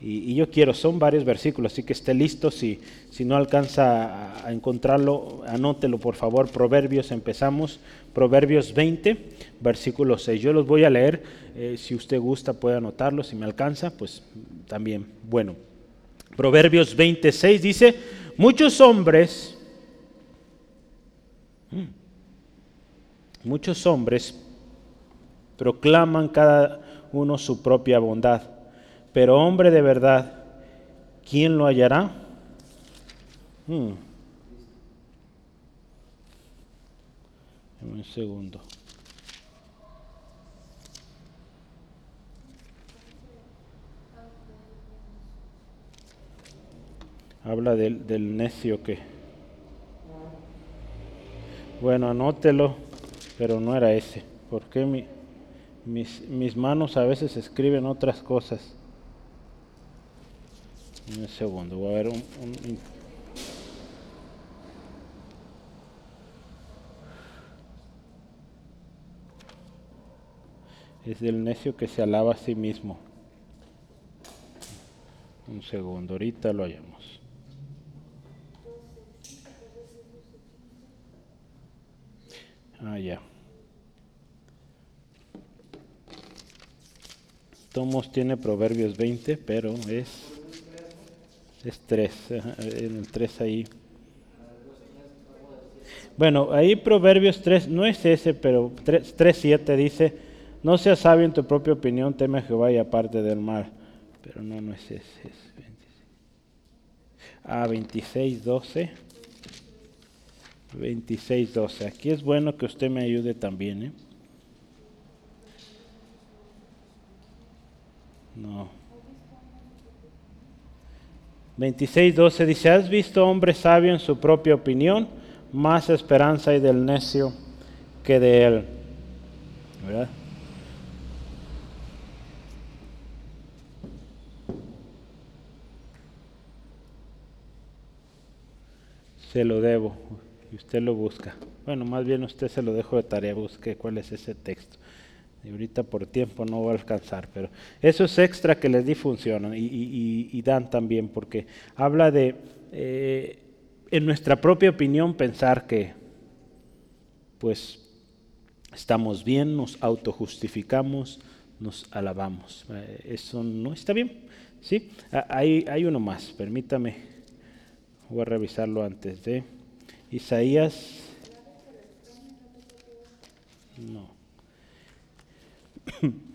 Y, yo quiero, son varios versículos, así que esté listo. Si, si no alcanza a, encontrarlo, anótelo por favor. Proverbios, empezamos. Proverbios 20, versículo 6. Yo los voy a leer. Eh, si usted gusta, puede anotarlo. Si me alcanza, pues también. Bueno, Proverbios 26 dice: Muchos hombres, mm, muchos hombres proclaman cada uno su propia bondad pero hombre de verdad, ¿quién lo hallará? Hmm. Un segundo. Habla del, del necio que... Bueno, anótelo, pero no era ese. porque mi, mis, mis manos a veces escriben otras cosas? Un segundo, voy a ver un, es del necio que se alaba a sí mismo. Un segundo, ahorita lo hallamos. Ah, ya. Tomos tiene Proverbios 20, pero es es 3, en el 3 ahí. Bueno, ahí Proverbios 3, no es ese, pero 3.7 dice, no seas sabio en tu propia opinión, teme a Jehová y aparte del mal. Pero no, no es ese. Es 26. Ah, 26, 12. 26, 12. Aquí es bueno que usted me ayude también. ¿eh? No. 26.12 dice, ¿has visto hombre sabio en su propia opinión? Más esperanza hay del necio que de él. ¿Verdad? Se lo debo y usted lo busca. Bueno, más bien usted se lo dejo de tarea, busque cuál es ese texto. Y ahorita por tiempo no voy a alcanzar, pero esos extra que les di funcionan y, dan también, porque habla de, eh, en nuestra propia opinión, pensar que, pues, estamos bien, nos autojustificamos, nos alabamos. Eh, eso no está bien, ¿sí? Ah, hay, hay uno más, permítame, voy a revisarlo antes de Isaías. No.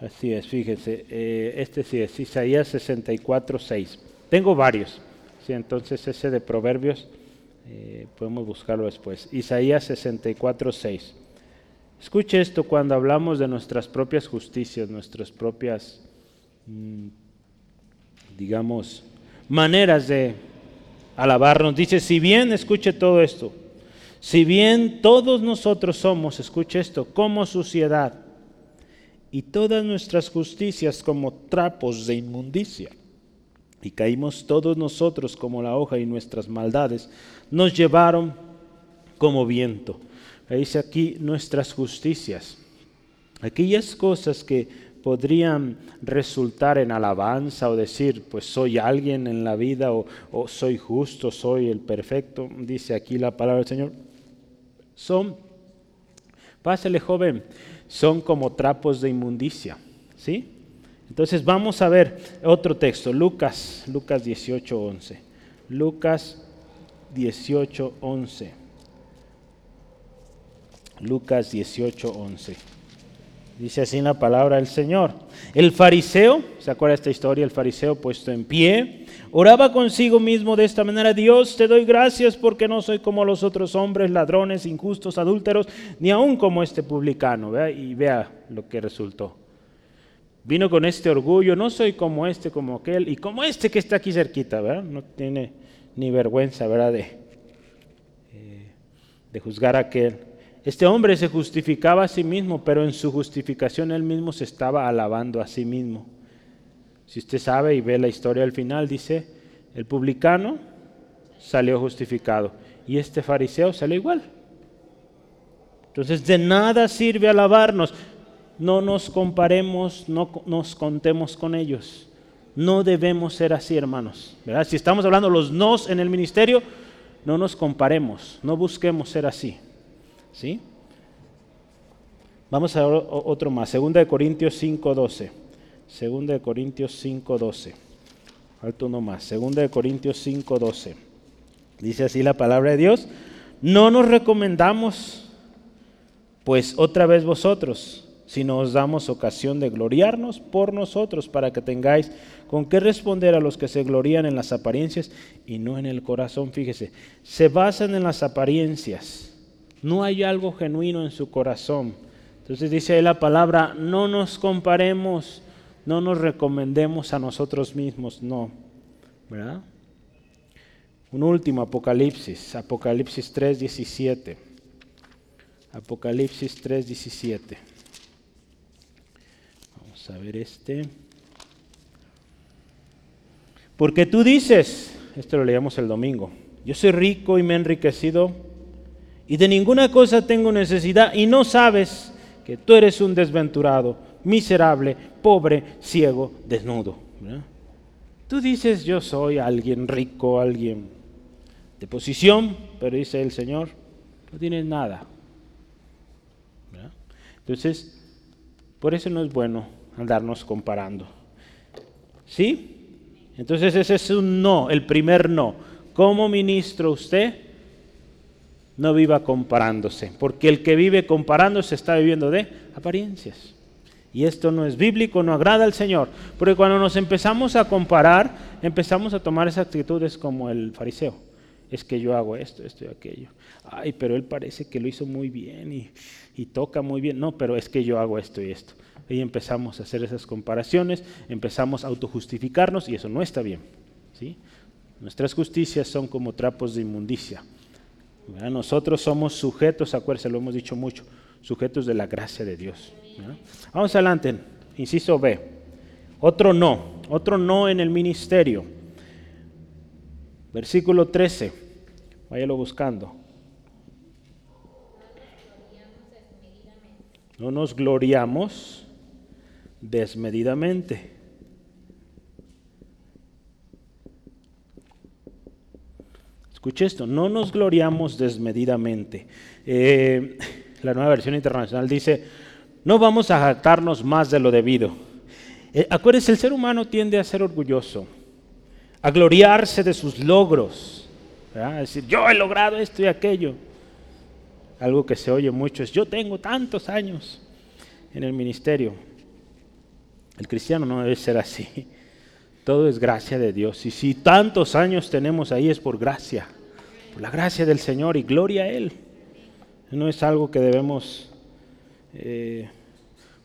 Así es, fíjense, eh, este sí es Isaías 64, 6. Tengo varios, ¿sí? entonces ese de Proverbios eh, podemos buscarlo después. Isaías 64, 6. Escuche esto cuando hablamos de nuestras propias justicias, nuestras propias, mm, digamos, maneras de alabarnos. Dice, si bien, escuche todo esto, si bien todos nosotros somos, escuche esto, como suciedad, y todas nuestras justicias como trapos de inmundicia, y caímos todos nosotros como la hoja y nuestras maldades nos llevaron como viento. Dice aquí nuestras justicias, aquellas cosas que podrían resultar en alabanza o decir, pues soy alguien en la vida o, o soy justo, soy el perfecto, dice aquí la palabra del Señor son, pásale joven, son como trapos de inmundicia. ¿Sí? Entonces vamos a ver otro texto, Lucas, Lucas 18, 11. Lucas 18, 11. Lucas 18, 11. Dice así la palabra del Señor. El fariseo, ¿se acuerda esta historia? El fariseo puesto en pie, oraba consigo mismo de esta manera, Dios, te doy gracias porque no soy como los otros hombres, ladrones, injustos, adúlteros, ni aun como este publicano. ¿vea? Y vea lo que resultó. Vino con este orgullo, no soy como este, como aquel, y como este que está aquí cerquita. No tiene ni vergüenza, ¿verdad? De, eh, de juzgar a aquel. Este hombre se justificaba a sí mismo, pero en su justificación él mismo se estaba alabando a sí mismo. Si usted sabe y ve la historia al final, dice, el publicano salió justificado y este fariseo salió igual. Entonces de nada sirve alabarnos. No nos comparemos, no nos contemos con ellos. No debemos ser así, hermanos. ¿verdad? Si estamos hablando los nos en el ministerio, no nos comparemos, no busquemos ser así. ¿Sí? Vamos a otro más, 2 Corintios 5:12. 2 Corintios 5:12. Falta uno más, 2 Corintios 5:12. Dice así la palabra de Dios, no nos recomendamos pues otra vez vosotros, si nos damos ocasión de gloriarnos por nosotros, para que tengáis con qué responder a los que se glorían en las apariencias y no en el corazón. Fíjese, se basan en las apariencias, no hay algo genuino en su corazón. Entonces dice ahí la palabra, no nos comparemos, no nos recomendemos a nosotros mismos, no. ¿Verdad? Un último, Apocalipsis, Apocalipsis 3, 17. Apocalipsis 3:17. Vamos a ver este. Porque tú dices, esto lo leíamos el domingo, yo soy rico y me he enriquecido y de ninguna cosa tengo necesidad y no sabes que tú eres un desventurado, miserable, pobre, ciego, desnudo. Tú dices, yo soy alguien rico, alguien de posición, pero dice el Señor, no tienes nada. Entonces, por eso no es bueno andarnos comparando. ¿Sí? Entonces ese es un no, el primer no. Como ministro usted no viva comparándose, porque el que vive comparándose está viviendo de apariencias. Y esto no es bíblico, no agrada al Señor. Porque cuando nos empezamos a comparar, empezamos a tomar esas actitudes como el fariseo. Es que yo hago esto, esto y aquello. Ay, pero él parece que lo hizo muy bien y, y toca muy bien. No, pero es que yo hago esto y esto. Y empezamos a hacer esas comparaciones, empezamos a autojustificarnos y eso no está bien. ¿sí? Nuestras justicias son como trapos de inmundicia. Nosotros somos sujetos, acuérdense, lo hemos dicho mucho, sujetos de la gracia de Dios. Vamos adelante, inciso B. Otro no, otro no en el ministerio. Versículo 13, váyalo buscando. No nos gloriamos desmedidamente. Escuche esto, no nos gloriamos desmedidamente. Eh, la nueva versión internacional dice, no vamos a jactarnos más de lo debido. Eh, acuérdense, el ser humano tiende a ser orgulloso, a gloriarse de sus logros, a decir, yo he logrado esto y aquello algo que se oye mucho es, yo tengo tantos años en el ministerio. El cristiano no debe ser así. Todo es gracia de Dios. Y si tantos años tenemos ahí es por gracia, por la gracia del Señor y gloria a Él. No es algo que debemos eh,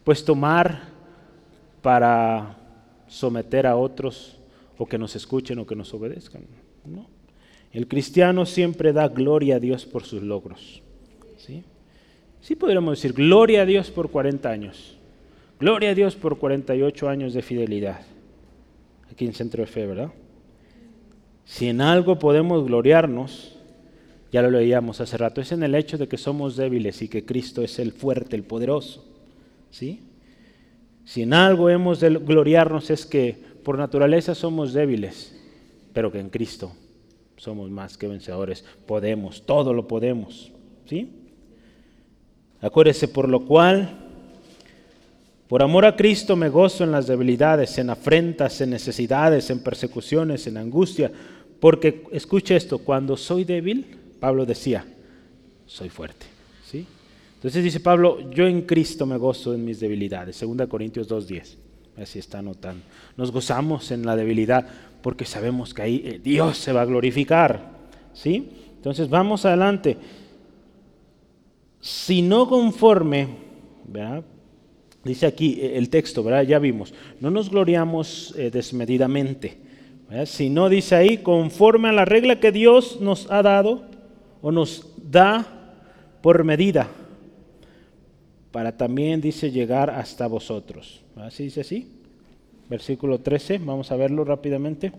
pues tomar para someter a otros o que nos escuchen o que nos obedezcan. No. El cristiano siempre da gloria a Dios por sus logros. ¿sí? Sí podríamos decir, gloria a Dios por 40 años, gloria a Dios por 48 años de fidelidad, aquí en Centro de Fe, ¿verdad? Si en algo podemos gloriarnos, ya lo leíamos hace rato, es en el hecho de que somos débiles y que Cristo es el fuerte, el poderoso, ¿sí? Si en algo hemos de gloriarnos es que por naturaleza somos débiles, pero que en Cristo somos más que vencedores, podemos, todo lo podemos, ¿sí? Acuérdese, por lo cual, por amor a Cristo me gozo en las debilidades, en afrentas, en necesidades, en persecuciones, en angustia, porque, escuche esto, cuando soy débil, Pablo decía, soy fuerte. ¿sí? Entonces dice Pablo, yo en Cristo me gozo en mis debilidades, 2 Corintios 2.10, así está anotando. Nos gozamos en la debilidad porque sabemos que ahí eh, Dios se va a glorificar. ¿sí? Entonces vamos adelante si no conforme, dice aquí eh, el texto, ¿verdad? ya vimos, no nos gloriamos eh, desmedidamente, si no dice ahí, conforme a la regla que Dios nos ha dado o nos da por medida, para también, dice, llegar hasta vosotros. ¿Así dice así? versículo 13, vamos a verlo rápidamente.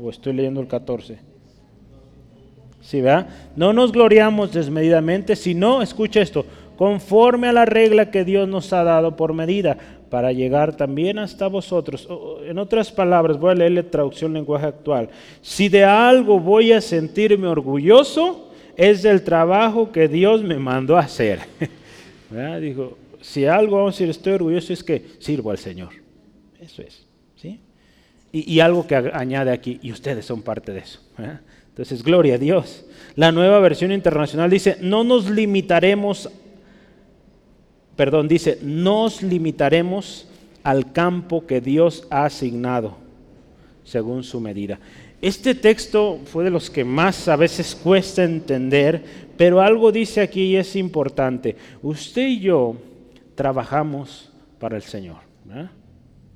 O estoy leyendo el 14. ¿Sí, verdad? No nos gloriamos desmedidamente, sino, escucha esto, conforme a la regla que Dios nos ha dado por medida, para llegar también hasta vosotros. En otras palabras, voy a leer la traducción lenguaje actual. Si de algo voy a sentirme orgulloso, es del trabajo que Dios me mandó hacer. Dijo, si algo vamos a decir estoy orgulloso es que sirvo al Señor. Eso es. ¿sí? Y, algo que añade aquí, y ustedes son parte de eso. Entonces, gloria a Dios. La nueva versión internacional dice, no nos limitaremos, perdón, dice, nos limitaremos al campo que Dios ha asignado según su medida. Este texto fue de los que más a veces cuesta entender, pero algo dice aquí y es importante. Usted y yo trabajamos para el Señor.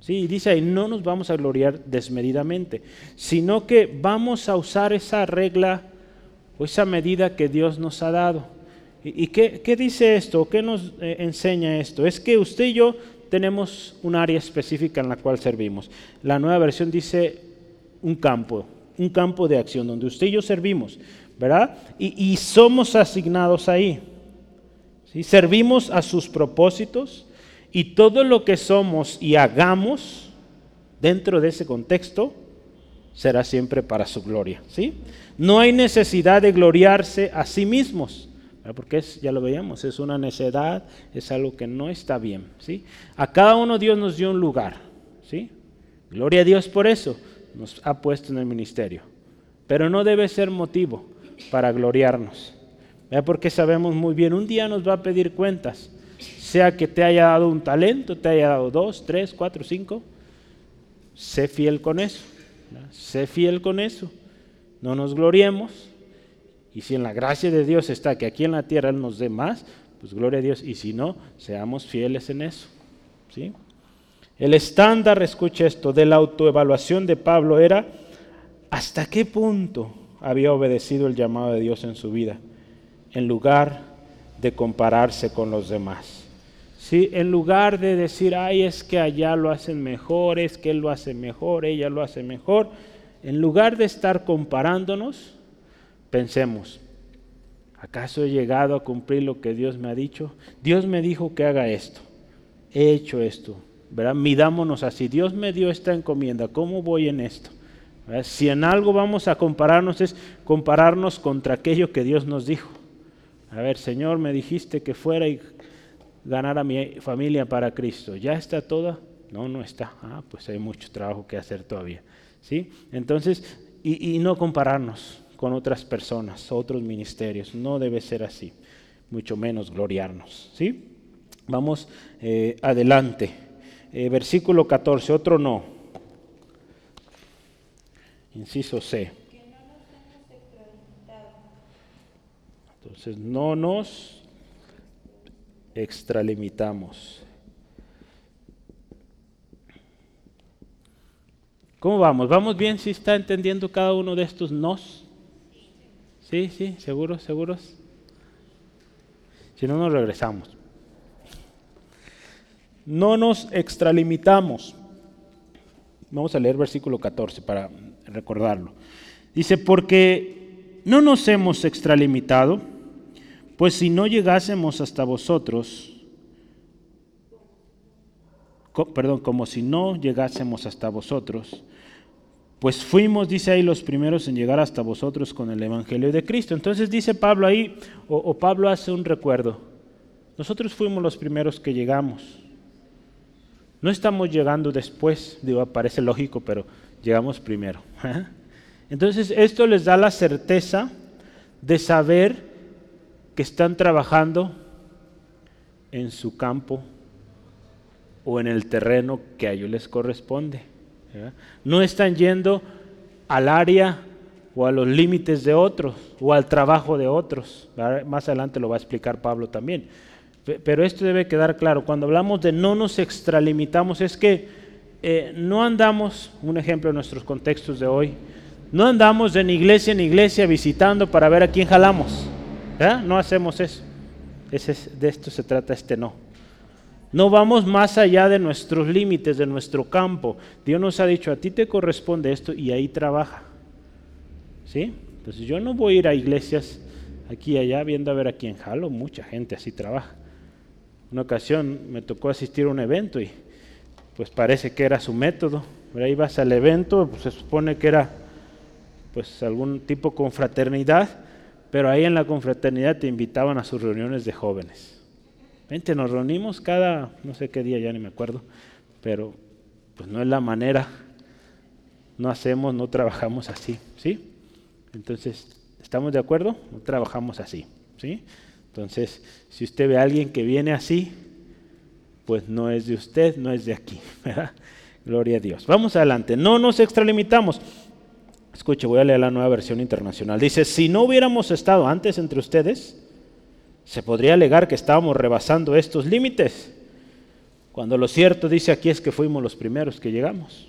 Sí, dice ahí, no nos vamos a gloriar desmedidamente, sino que vamos a usar esa regla o esa medida que Dios nos ha dado. ¿Y, qué, qué, dice esto? ¿Qué nos eh, enseña esto? Es que usted y yo tenemos un área específica en la cual servimos. La nueva versión dice un campo, un campo de acción donde usted y yo servimos, ¿verdad? Y, somos asignados ahí. ¿sí? Servimos a sus propósitos y todo lo que somos y hagamos dentro de ese contexto será siempre para su gloria. ¿sí? No hay necesidad de gloriarse a sí mismos, porque ya lo veíamos, es una necedad, es algo que no está bien. ¿sí? A cada uno Dios nos dio un lugar. ¿sí? Gloria a Dios por eso nos ha puesto en el ministerio. Pero no debe ser motivo para gloriarnos. Porque sabemos muy bien, un día nos va a pedir cuentas, sea que te haya dado un talento, te haya dado dos, tres, cuatro, cinco. Sé fiel con eso. Sé fiel con eso. No nos gloriemos. Y si en la gracia de Dios está que aquí en la tierra Él nos dé más, pues gloria a Dios. Y si no, seamos fieles en eso. ¿sí? El estándar, escucha esto, de la autoevaluación de Pablo era hasta qué punto había obedecido el llamado de Dios en su vida, en lugar de compararse con los demás. ¿Sí? En lugar de decir, ay, es que allá lo hacen mejor, es que él lo hace mejor, ella lo hace mejor, en lugar de estar comparándonos, pensemos, ¿acaso he llegado a cumplir lo que Dios me ha dicho? Dios me dijo que haga esto, he hecho esto, ¿verdad? Midámonos así. Dios me dio esta encomienda, ¿cómo voy en esto? Si en algo vamos a compararnos es compararnos contra aquello que Dios nos dijo. A ver, Señor, me dijiste que fuera y ganara mi familia para Cristo. ¿Ya está toda? No, no está. Ah, pues hay mucho trabajo que hacer todavía. ¿Sí? Entonces, y, no compararnos con otras personas, otros ministerios. No debe ser así. Mucho menos gloriarnos. ¿Sí? Vamos eh, adelante. Eh, versículo 14, otro no. Inciso C. Entonces, no nos extralimitamos. ¿Cómo vamos? ¿Vamos bien si está entendiendo cada uno de estos nos? Sí, sí, seguros, seguros. Si no, nos regresamos no nos extralimitamos. Vamos a leer versículo 14 para recordarlo. Dice, porque no nos hemos extralimitado, pues si no llegásemos hasta vosotros, perdón, como si no llegásemos hasta vosotros, pues fuimos, dice ahí, los primeros en llegar hasta vosotros con el Evangelio de Cristo. Entonces dice Pablo ahí, o, o Pablo hace un recuerdo, nosotros fuimos los primeros que llegamos. No estamos llegando después, digo, parece lógico, pero llegamos primero. Entonces, esto les da la certeza de saber que están trabajando en su campo o en el terreno que a ellos les corresponde. No están yendo al área o a los límites de otros o al trabajo de otros. Más adelante lo va a explicar Pablo también. Pero esto debe quedar claro. Cuando hablamos de no nos extralimitamos, es que eh, no andamos, un ejemplo en nuestros contextos de hoy, no andamos de iglesia en iglesia visitando para ver a quién jalamos. No hacemos eso. Ese de esto se trata este no. No vamos más allá de nuestros límites, de nuestro campo. Dios nos ha dicho, a ti te corresponde esto y ahí trabaja. ¿Sí? Entonces yo no voy a ir a iglesias aquí y allá viendo a ver aquí en Jalo, mucha gente así trabaja. Una ocasión me tocó asistir a un evento y pues parece que era su método. Ahí vas al evento, pues se supone que era pues algún tipo de confraternidad, pero ahí en la confraternidad te invitaban a sus reuniones de jóvenes. Vente, nos reunimos cada, no sé qué día, ya ni me acuerdo, pero pues no es la manera, no hacemos, no trabajamos así, ¿sí? Entonces, ¿estamos de acuerdo? No trabajamos así, ¿sí? Entonces, si usted ve a alguien que viene así, pues no es de usted, no es de aquí. Gloria a Dios. Vamos adelante, no nos extralimitamos. Escuche, voy a leer la nueva versión internacional. Dice, si no hubiéramos estado antes entre ustedes, se podría alegar que estábamos rebasando estos límites, cuando lo cierto dice aquí es que fuimos los primeros que llegamos.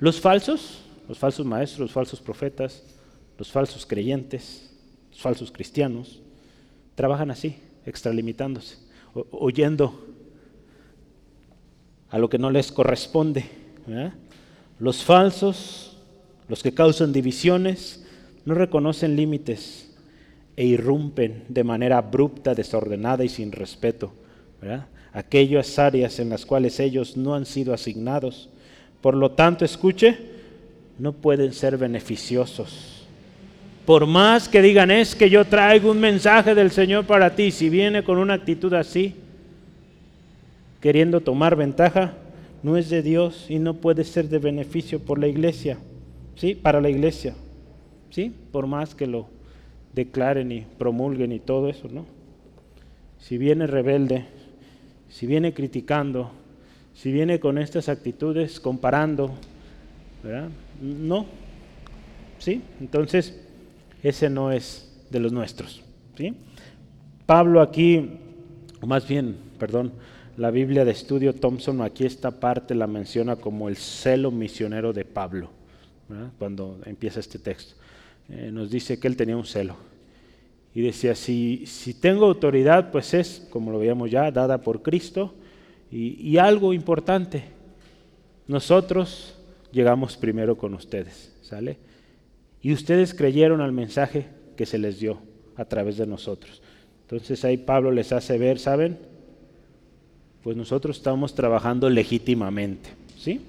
Los falsos, los falsos maestros, los falsos profetas, los falsos creyentes, falsos cristianos, trabajan así, extralimitándose, oyendo a lo que no les corresponde. Los falsos, los que causan divisiones, no reconocen límites e irrumpen de manera abrupta, desordenada y sin respeto. Aquellas áreas en las cuales ellos no han sido asignados. Por lo tanto, escuche, no pueden ser beneficiosos. Por más que digan es que yo traigo un mensaje del Señor para ti, si viene con una actitud así, queriendo tomar ventaja, no es de Dios y no puede ser de beneficio por la iglesia, ¿sí? Para la iglesia, ¿sí? Por más que lo declaren y promulguen y todo eso, ¿no? Si viene rebelde, si viene criticando, si viene con estas actitudes, comparando, ¿verdad? No, ¿sí? Entonces, ese no es de los nuestros, ¿sí? Pablo aquí, o más bien, perdón, la Biblia de estudio Thompson aquí esta parte la menciona como el celo misionero de Pablo, cuando empieza este texto. Eh, nos dice que él tenía un celo. Y decía, si, si tengo autoridad, pues es, como lo veíamos ya, dada por Cristo. Y, y algo importante, nosotros llegamos primero con ustedes, ¿sale? Y ustedes creyeron al mensaje que se les dio a través de nosotros. Entonces ahí Pablo les hace ver, ¿saben? Pues nosotros estamos trabajando legítimamente, ¿sí?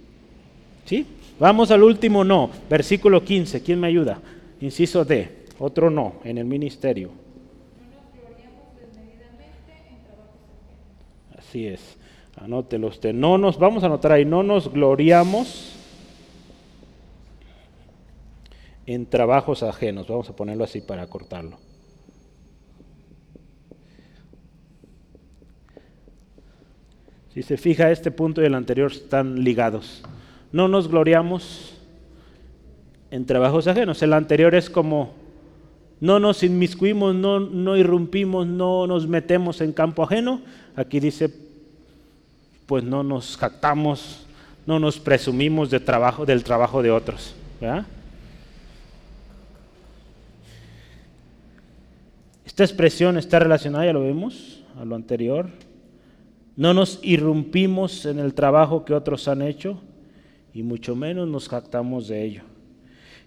¿Sí? Vamos al último no, versículo 15, ¿quién me ayuda? Inciso D, otro no, en el ministerio. Así es, anótelo usted. No nos, vamos a anotar ahí, no nos gloriamos en trabajos ajenos. Vamos a ponerlo así para cortarlo. Si se fija, este punto y el anterior están ligados. No nos gloriamos en trabajos ajenos. El anterior es como no nos inmiscuimos, no, no irrumpimos, no nos metemos en campo ajeno. Aquí dice, pues no nos jactamos, no nos presumimos de trabajo, del trabajo de otros. Esta expresión está relacionada, ya lo vemos, a lo anterior. No nos irrumpimos en el trabajo que otros han hecho y mucho menos nos jactamos de ello.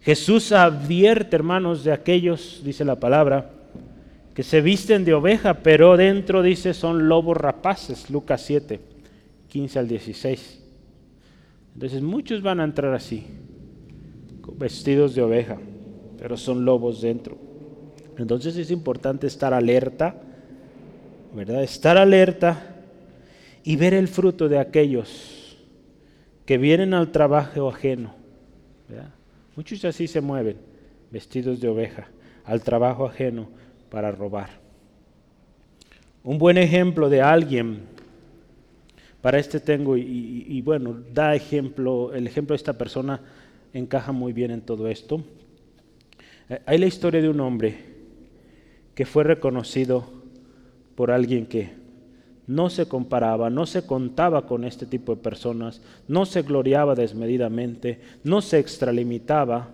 Jesús advierte, hermanos, de aquellos, dice la palabra, que se visten de oveja, pero dentro, dice, son lobos rapaces, Lucas 7, 15 al 16. Entonces muchos van a entrar así, vestidos de oveja, pero son lobos dentro. Entonces es importante estar alerta, ¿verdad? Estar alerta y ver el fruto de aquellos que vienen al trabajo ajeno, ¿verdad? Muchos así se mueven, vestidos de oveja, al trabajo ajeno para robar. Un buen ejemplo de alguien, para este tengo, y, bueno, da ejemplo, el ejemplo de esta persona encaja muy bien en todo esto. Eh, hay la historia de un hombre que fue reconocido por alguien que no se comparaba, no se contaba con este tipo de personas, no se gloriaba desmedidamente, no se extralimitaba,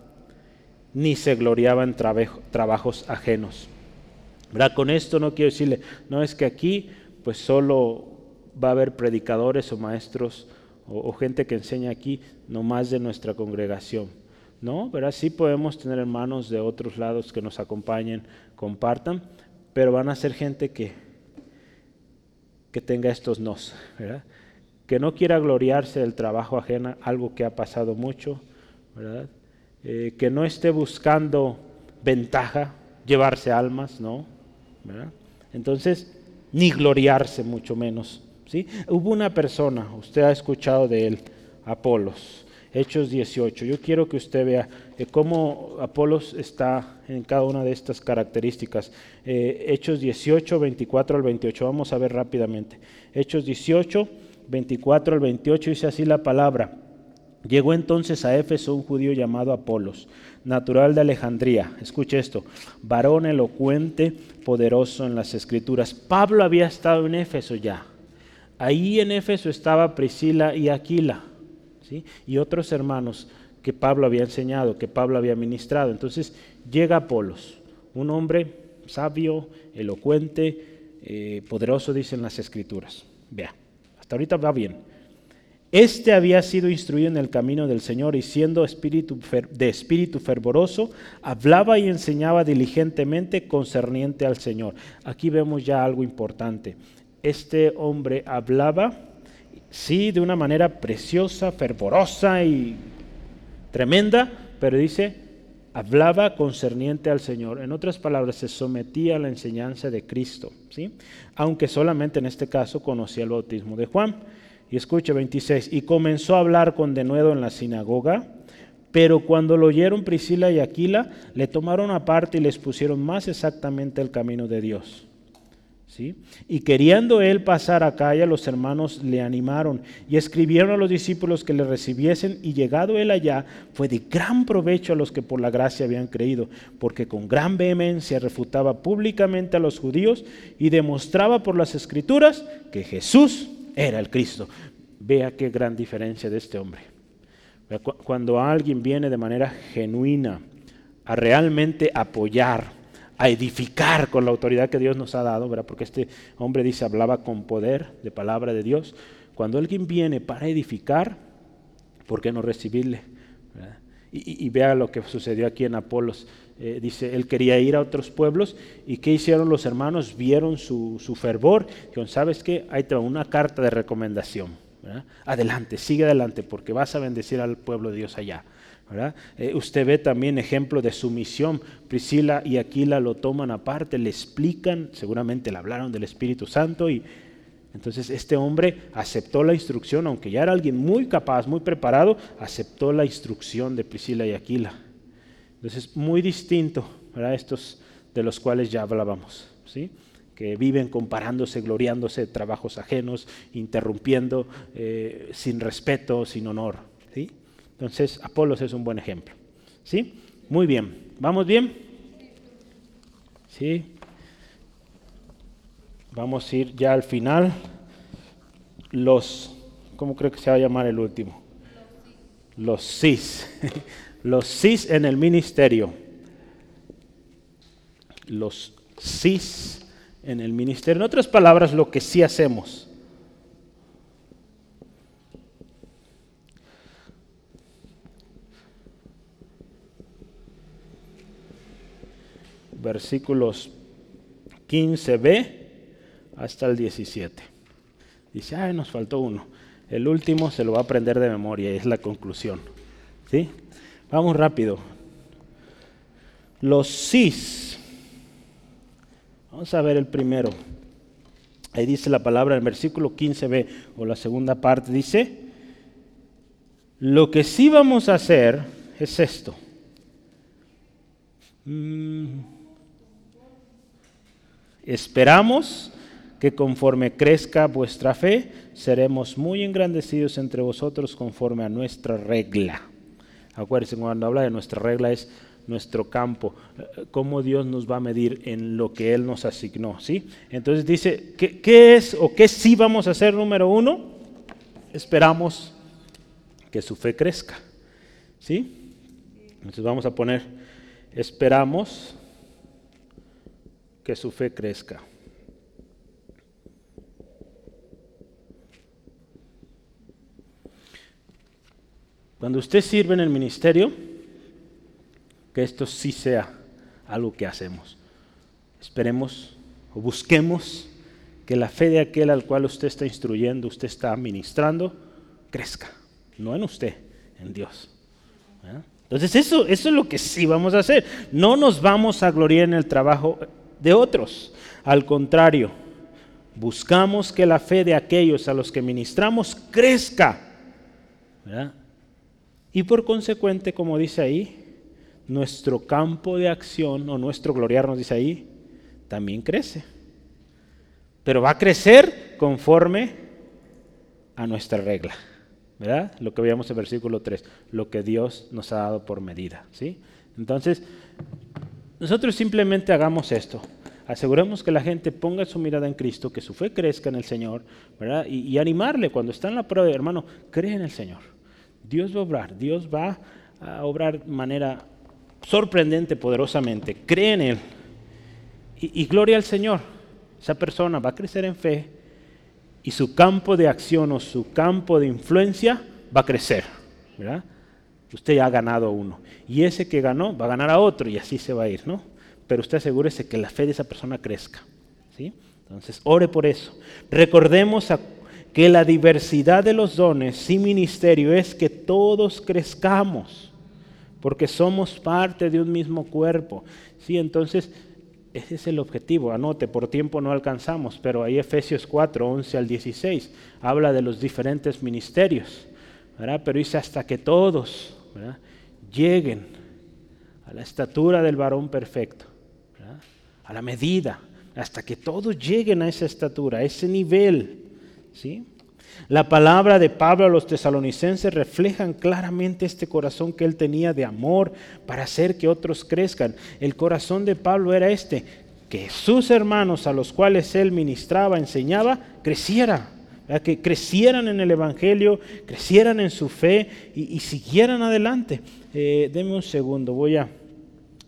ni se gloriaba en trabajos ajenos. Con esto no quiero decirle, no es que aquí pues solo va a haber predicadores o maestros o, gente que enseña aquí, no más de nuestra congregación. ¿No? ¿Verdad? Sí podemos tener hermanos de otros lados que nos acompañen, compartan, pero van a ser gente que, que tenga estos nos, ¿verdad? que no quiera gloriarse del trabajo ajeno, algo que ha pasado mucho, ¿verdad? Eh, que no esté buscando ventaja, llevarse almas, ¿no? ¿verdad? Entonces, ni gloriarse mucho menos. ¿sí? Hubo una persona, usted ha escuchado de él, Apolos, Hechos 18. Yo quiero que usted vea cómo Apolos está en cada una de estas características. Eh, Hechos 18, 24 al 28. Vamos a ver rápidamente. Hechos 18, 24 al 28 dice así la palabra. Llegó entonces a Éfeso un judío llamado Apolos, natural de Alejandría. Escuche esto, varón elocuente, poderoso en las escrituras. Pablo había estado en Éfeso ya. Ahí en Éfeso estaba Priscila y Aquila, ¿sí? y otros hermanos que Pablo había enseñado, que Pablo había ministrado. Entonces llega Apolos, un hombre sabio, elocuente, eh, poderoso, dicen las escrituras. Vea, hasta ahorita va bien. Este había sido instruido en el camino del Señor y siendo espíritu de espíritu fervoroso, hablaba y enseñaba diligentemente concerniente al Señor. Aquí vemos ya algo importante este hombre hablaba, sí, de una manera preciosa, fervorosa y tremenda, pero dice, hablaba concerniente al Señor. En otras palabras, se sometía a la enseñanza de Cristo, ¿sí? aunque solamente en este caso conocía el bautismo de Juan. Y escuche 26, y comenzó a hablar con denuedo en la sinagoga, pero cuando lo oyeron Priscila y Aquila, le tomaron aparte y les pusieron más exactamente el camino de Dios. Y queriendo él pasar a Acaya, los hermanos le animaron y escribieron a los discípulos que le recibiesen y llegado él allá, fue de gran provecho a los que por la gracia habían creído, porque con gran vehemencia refutaba públicamente a los judíos y demostraba por las escrituras que Jesús era el Cristo. Vea qué gran diferencia de este hombre. Cuando alguien viene de manera genuina a realmente apoyar, a edificar con la autoridad que Dios nos ha dado, ¿verdad? porque este hombre dice, hablaba con poder de palabra de Dios. Cuando alguien viene para edificar, ¿por qué no recibirle? Y, vea lo que sucedió aquí en Apolos. Eh, dice, él quería ir a otros pueblos y ¿qué hicieron los hermanos? Vieron su, fervor, dijeron, ¿sabes qué? Ahí te una carta de recomendación. Adelante, sigue adelante porque vas a bendecir al pueblo de Dios allá. Eh, usted ve también ejemplo de sumisión. Priscila y Aquila lo toman aparte, le explican, seguramente le hablaron del Espíritu Santo y entonces este hombre aceptó la instrucción, aunque ya era alguien muy capaz, muy preparado, aceptó la instrucción de Priscila y Aquila. Entonces muy distinto a estos de los cuales ya hablábamos, ¿sí? que viven comparándose, gloriándose de trabajos ajenos, interrumpiendo eh, sin respeto, sin honor. ¿sí? Entonces, Apolos es un buen ejemplo. ¿Sí? Muy bien. ¿Vamos bien? ¿Sí? Vamos a ir ya al final. Los, ¿cómo creo que se va a llamar el último? Los cis. Los cis en el ministerio. Los cis en el ministerio. En otras palabras, lo que sí hacemos. Versículos 15b hasta el 17. Dice, ay, nos faltó uno. El último se lo va a aprender de memoria es la conclusión. ¿Sí? Vamos rápido. Los cis. Vamos a ver el primero. Ahí dice la palabra en versículo 15b o la segunda parte. Dice, lo que sí vamos a hacer es esto. Mm. Esperamos que conforme crezca vuestra fe, seremos muy engrandecidos entre vosotros conforme a nuestra regla. Acuérdense, cuando habla de nuestra regla es nuestro campo, cómo Dios nos va a medir en lo que Él nos asignó. ¿sí? Entonces dice, ¿qué, ¿qué, es o qué sí vamos a hacer número uno? Esperamos que su fe crezca. ¿sí? Entonces vamos a poner, esperamos que su fe crezca. Cuando usted sirve en el ministerio, que esto sí sea algo que hacemos. Esperemos o busquemos que la fe de aquel al cual usted está instruyendo, usted está ministrando, crezca. No en usted, en Dios. ¿Ah? Entonces eso, eso es lo que sí vamos a hacer. No nos vamos a gloriar en el trabajo de otros. Al contrario, buscamos que la fe de aquellos a los que ministramos crezca. Y por consecuente, como dice ahí, nuestro campo de acción o nuestro gloriarnos, dice ahí, también crece. Pero va a crecer conforme a nuestra regla. ¿verdad? Lo que veíamos en versículo 3, lo que Dios nos ha dado por medida, ¿sí? Entonces, nosotros simplemente hagamos esto. Aseguremos que la gente ponga su mirada en Cristo, que su fe crezca en el Señor, ¿verdad? Y, animarle cuando está en la prueba, hermano, cree en el Señor. Dios va a obrar, Dios va a obrar de manera sorprendente, poderosamente. Cree en Él. Y, y gloria al Señor. Esa persona va a crecer en fe, y su campo de acción o su campo de influencia va a crecer. ¿verdad? Usted ya ha ganado uno. Y ese que ganó va a ganar a otro y así se va a ir, ¿no? Pero usted asegúrese que la fe de esa persona crezca. ¿sí? Entonces, ore por eso. Recordemos que la diversidad de los dones y ministerio es que todos crezcamos, porque somos parte de un mismo cuerpo. ¿sí? Entonces, ese es el objetivo. Anote, por tiempo no alcanzamos, pero ahí Efesios 4, 11 al 16 habla de los diferentes ministerios. Pero dice hasta que todos lleguen a la estatura del varón perfecto, a la medida, hasta que todos lleguen a esa estatura, a ese nivel. ¿sí? La palabra de Pablo a los tesalonicenses reflejan claramente este corazón que él tenía de amor para hacer que otros crezcan. El corazón de Pablo era este, que sus hermanos a los cuales él ministraba, enseñaba, creciera, que crecieran en el Evangelio, crecieran en su fe y, siguieran adelante. Eh, deme un segundo, voy a,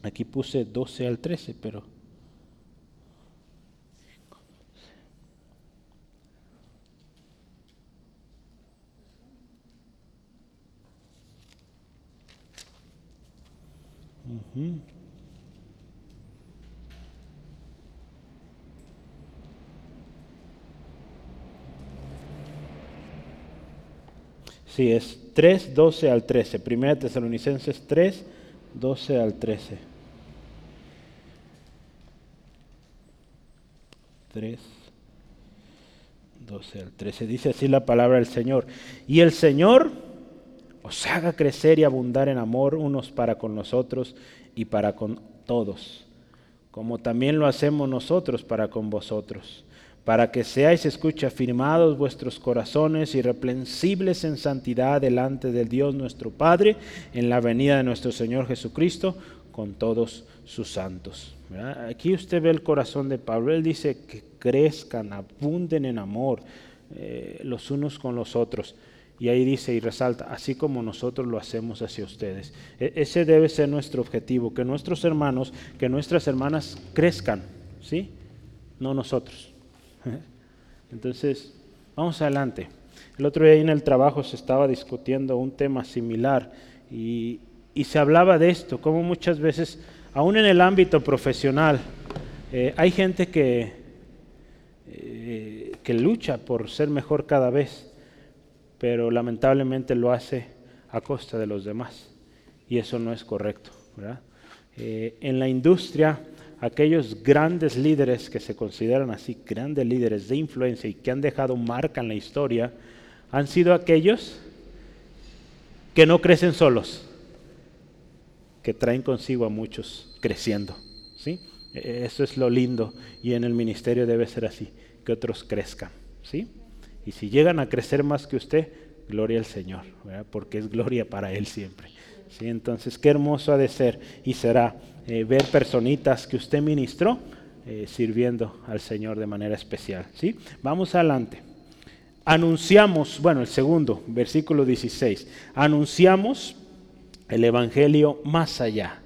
aquí puse 12 al 13, pero... Sí, es 3, 12 al 13. Primera Tesalonicenses 3, 12 al 13. 3, 12 al 13. Dice así la palabra del Señor. Y el Señor os haga crecer y abundar en amor unos para con nosotros y para con todos, como también lo hacemos nosotros para con vosotros, para que seáis, escucha, afirmados vuestros corazones irreprensibles en santidad delante del Dios nuestro Padre, en la venida de nuestro Señor Jesucristo, con todos sus santos. Aquí usted ve el corazón de Pablo, él dice que crezcan, abunden en amor eh, los unos con los otros. Y ahí dice y resalta, así como nosotros lo hacemos hacia ustedes. E, ese debe ser nuestro objetivo, que nuestros hermanos, que nuestras hermanas crezcan, ¿sí? No nosotros. Entonces, vamos adelante. El otro día en el trabajo se estaba discutiendo un tema similar y, se hablaba de esto, como muchas veces, aún en el ámbito profesional, eh, hay gente que, eh, que lucha por ser mejor cada vez pero lamentablemente lo hace a costa de los demás. Y eso no es correcto. Eh, en la industria, aquellos grandes líderes que se consideran así, grandes líderes de influencia y que han dejado marca en la historia, han sido aquellos que no crecen solos, que traen consigo a muchos creciendo. ¿sí? Eso es lo lindo y en el ministerio debe ser así, que otros crezcan. ¿sí? Y si llegan a crecer más que usted, gloria al Señor, porque es gloria para Él siempre. ¿sí? Entonces, qué hermoso ha de ser y será eh, ver personitas que usted ministró eh, sirviendo al Señor de manera especial. ¿sí? Vamos adelante. Anunciamos, bueno, el segundo, versículo 16, anunciamos el Evangelio más allá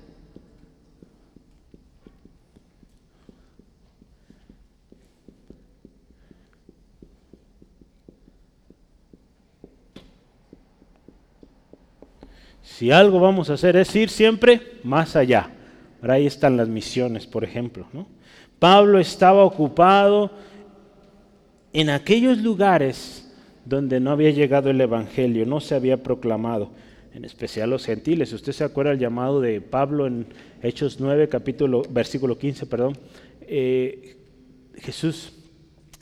Si algo vamos a hacer es ir siempre más allá. Ahí están las misiones, por ejemplo. Pablo estaba ocupado en aquellos lugares donde no había llegado el Evangelio, no se había proclamado, en especial los gentiles. Usted se acuerda el llamado de Pablo en Hechos 9, capítulo, versículo 15, perdón. Eh, Jesús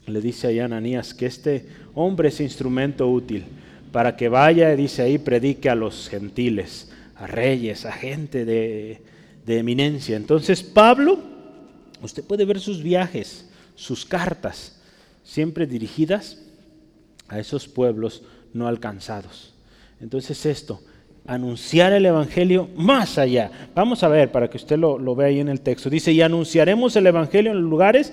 le dice a Ananías que este hombre es instrumento útil para que vaya, dice ahí, predique a los gentiles, a reyes, a gente de, de eminencia. Entonces Pablo, usted puede ver sus viajes, sus cartas, siempre dirigidas a esos pueblos no alcanzados. Entonces esto, anunciar el Evangelio más allá. Vamos a ver para que usted lo, vea ahí en el texto. Dice, y anunciaremos el Evangelio en lugares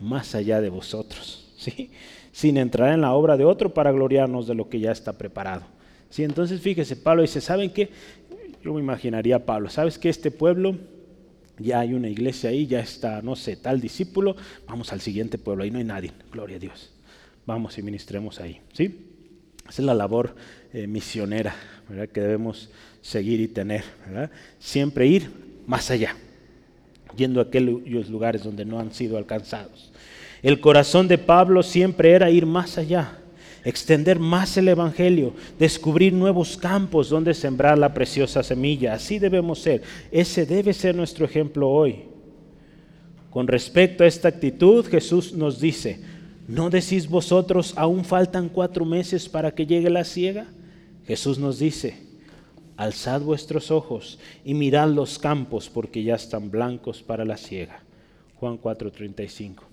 más allá de vosotros. ¿sí? sin entrar en la obra de otro para gloriarnos de lo que ya está preparado. ¿Sí? Entonces fíjese, Pablo dice, ¿saben qué? Yo me imaginaría Pablo, ¿sabes que este pueblo ya hay una iglesia ahí, ya está, no sé, tal discípulo, vamos al siguiente pueblo, ahí no hay nadie, gloria a Dios. Vamos y ministremos ahí, ¿sí? Esa es la labor eh, misionera que debemos seguir y tener, ¿verdad? Siempre ir más allá, yendo a aquellos lugares donde no han sido alcanzados. El corazón de Pablo siempre era ir más allá, extender más el Evangelio, descubrir nuevos campos donde sembrar la preciosa semilla. Así debemos ser. Ese debe ser nuestro ejemplo hoy. Con respecto a esta actitud, Jesús nos dice, ¿no decís vosotros, aún faltan cuatro meses para que llegue la siega? Jesús nos dice, alzad vuestros ojos y mirad los campos porque ya están blancos para la siega. Juan 4:35.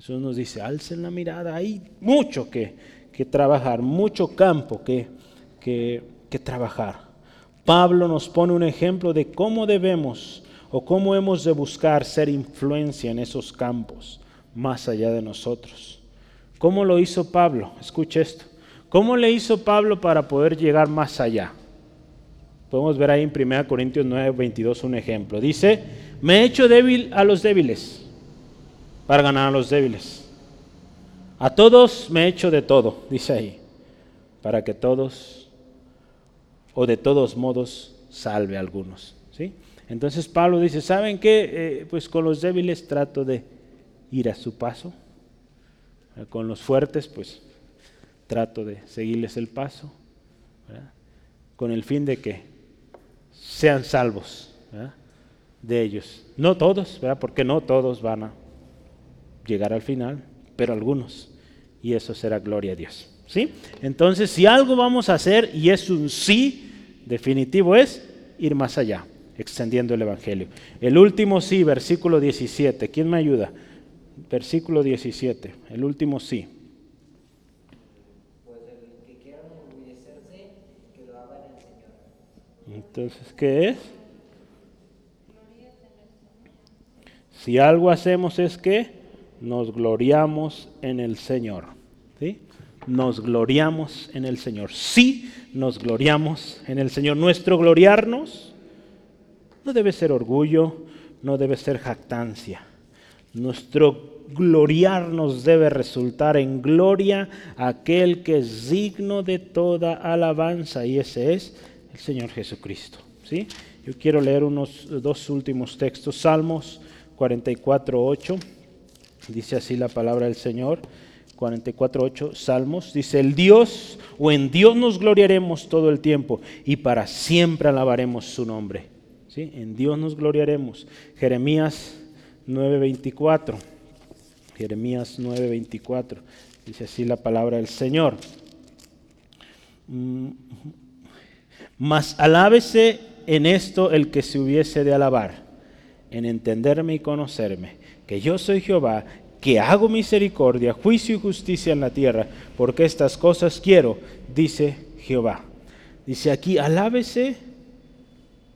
Jesús nos dice, alcen la mirada, hay mucho que, trabajar, mucho campo que, que trabajar. Pablo nos pone un ejemplo de cómo debemos o cómo hemos de buscar ser influencia en esos campos más allá de nosotros. ¿Cómo lo hizo Pablo? Escuche esto. ¿Cómo le hizo Pablo para poder llegar más allá? Podemos ver ahí en 1 Corintios 9, 22 un ejemplo. Dice, me he hecho débil a los débiles para ganar a los débiles. A todos me he hecho de todo, dice ahí, para que todos, o de todos modos, salve a algunos. ¿sí? Entonces Pablo dice, ¿saben qué? Eh, pues con los débiles trato de ir a su paso. Con los fuertes, pues trato de seguirles el paso. Con el fin de que sean salvos de ellos. No todos, ¿verdad? porque no todos van a llegar al final, pero algunos. Y eso será gloria a Dios. ¿Sí? Entonces, si algo vamos a hacer, y es un sí definitivo, es ir más allá, extendiendo el Evangelio. El último sí, versículo 17. ¿Quién me ayuda? Versículo 17, el último sí. Pues el que quiera que lo Señor. Entonces, ¿qué es? Si algo hacemos es que nos gloriamos en el Señor. ¿sí? Nos gloriamos en el Señor. Sí, nos gloriamos en el Señor. Nuestro gloriarnos no debe ser orgullo, no debe ser jactancia. Nuestro gloriarnos debe resultar en gloria a aquel que es digno de toda alabanza y ese es el Señor Jesucristo. ¿sí? Yo quiero leer unos dos últimos textos, Salmos 44, 8. Dice así la palabra del Señor, 44.8 Salmos. Dice, el Dios, o en Dios nos gloriaremos todo el tiempo y para siempre alabaremos su nombre. ¿Sí? En Dios nos gloriaremos. Jeremías 9.24. Jeremías 9.24. Dice así la palabra del Señor. Mm, mas alábese en esto el que se hubiese de alabar, en entenderme y conocerme que yo soy Jehová, que hago misericordia, juicio y justicia en la tierra, porque estas cosas quiero, dice Jehová. Dice aquí, alábese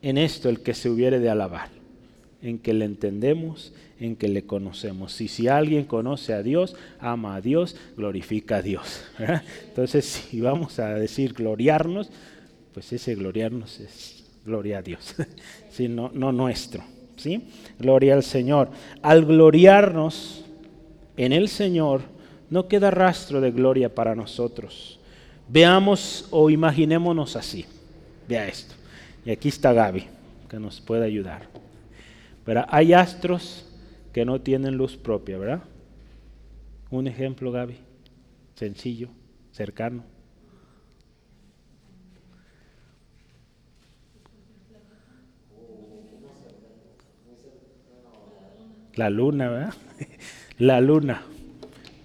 en esto el que se hubiere de alabar, en que le entendemos, en que le conocemos. Y si alguien conoce a Dios, ama a Dios, glorifica a Dios. Entonces, si vamos a decir gloriarnos, pues ese gloriarnos es gloria a Dios, sino no nuestro. ¿sí? Gloria al Señor. Al gloriarnos en el Señor, no queda rastro de gloria para nosotros. Veamos o imaginémonos así. vea esto. Y aquí está Gaby, que nos puede ayudar. Pero hay astros que no tienen luz propia, ¿verdad? Un ejemplo, Gaby, sencillo, cercano. La luna, ¿verdad? La luna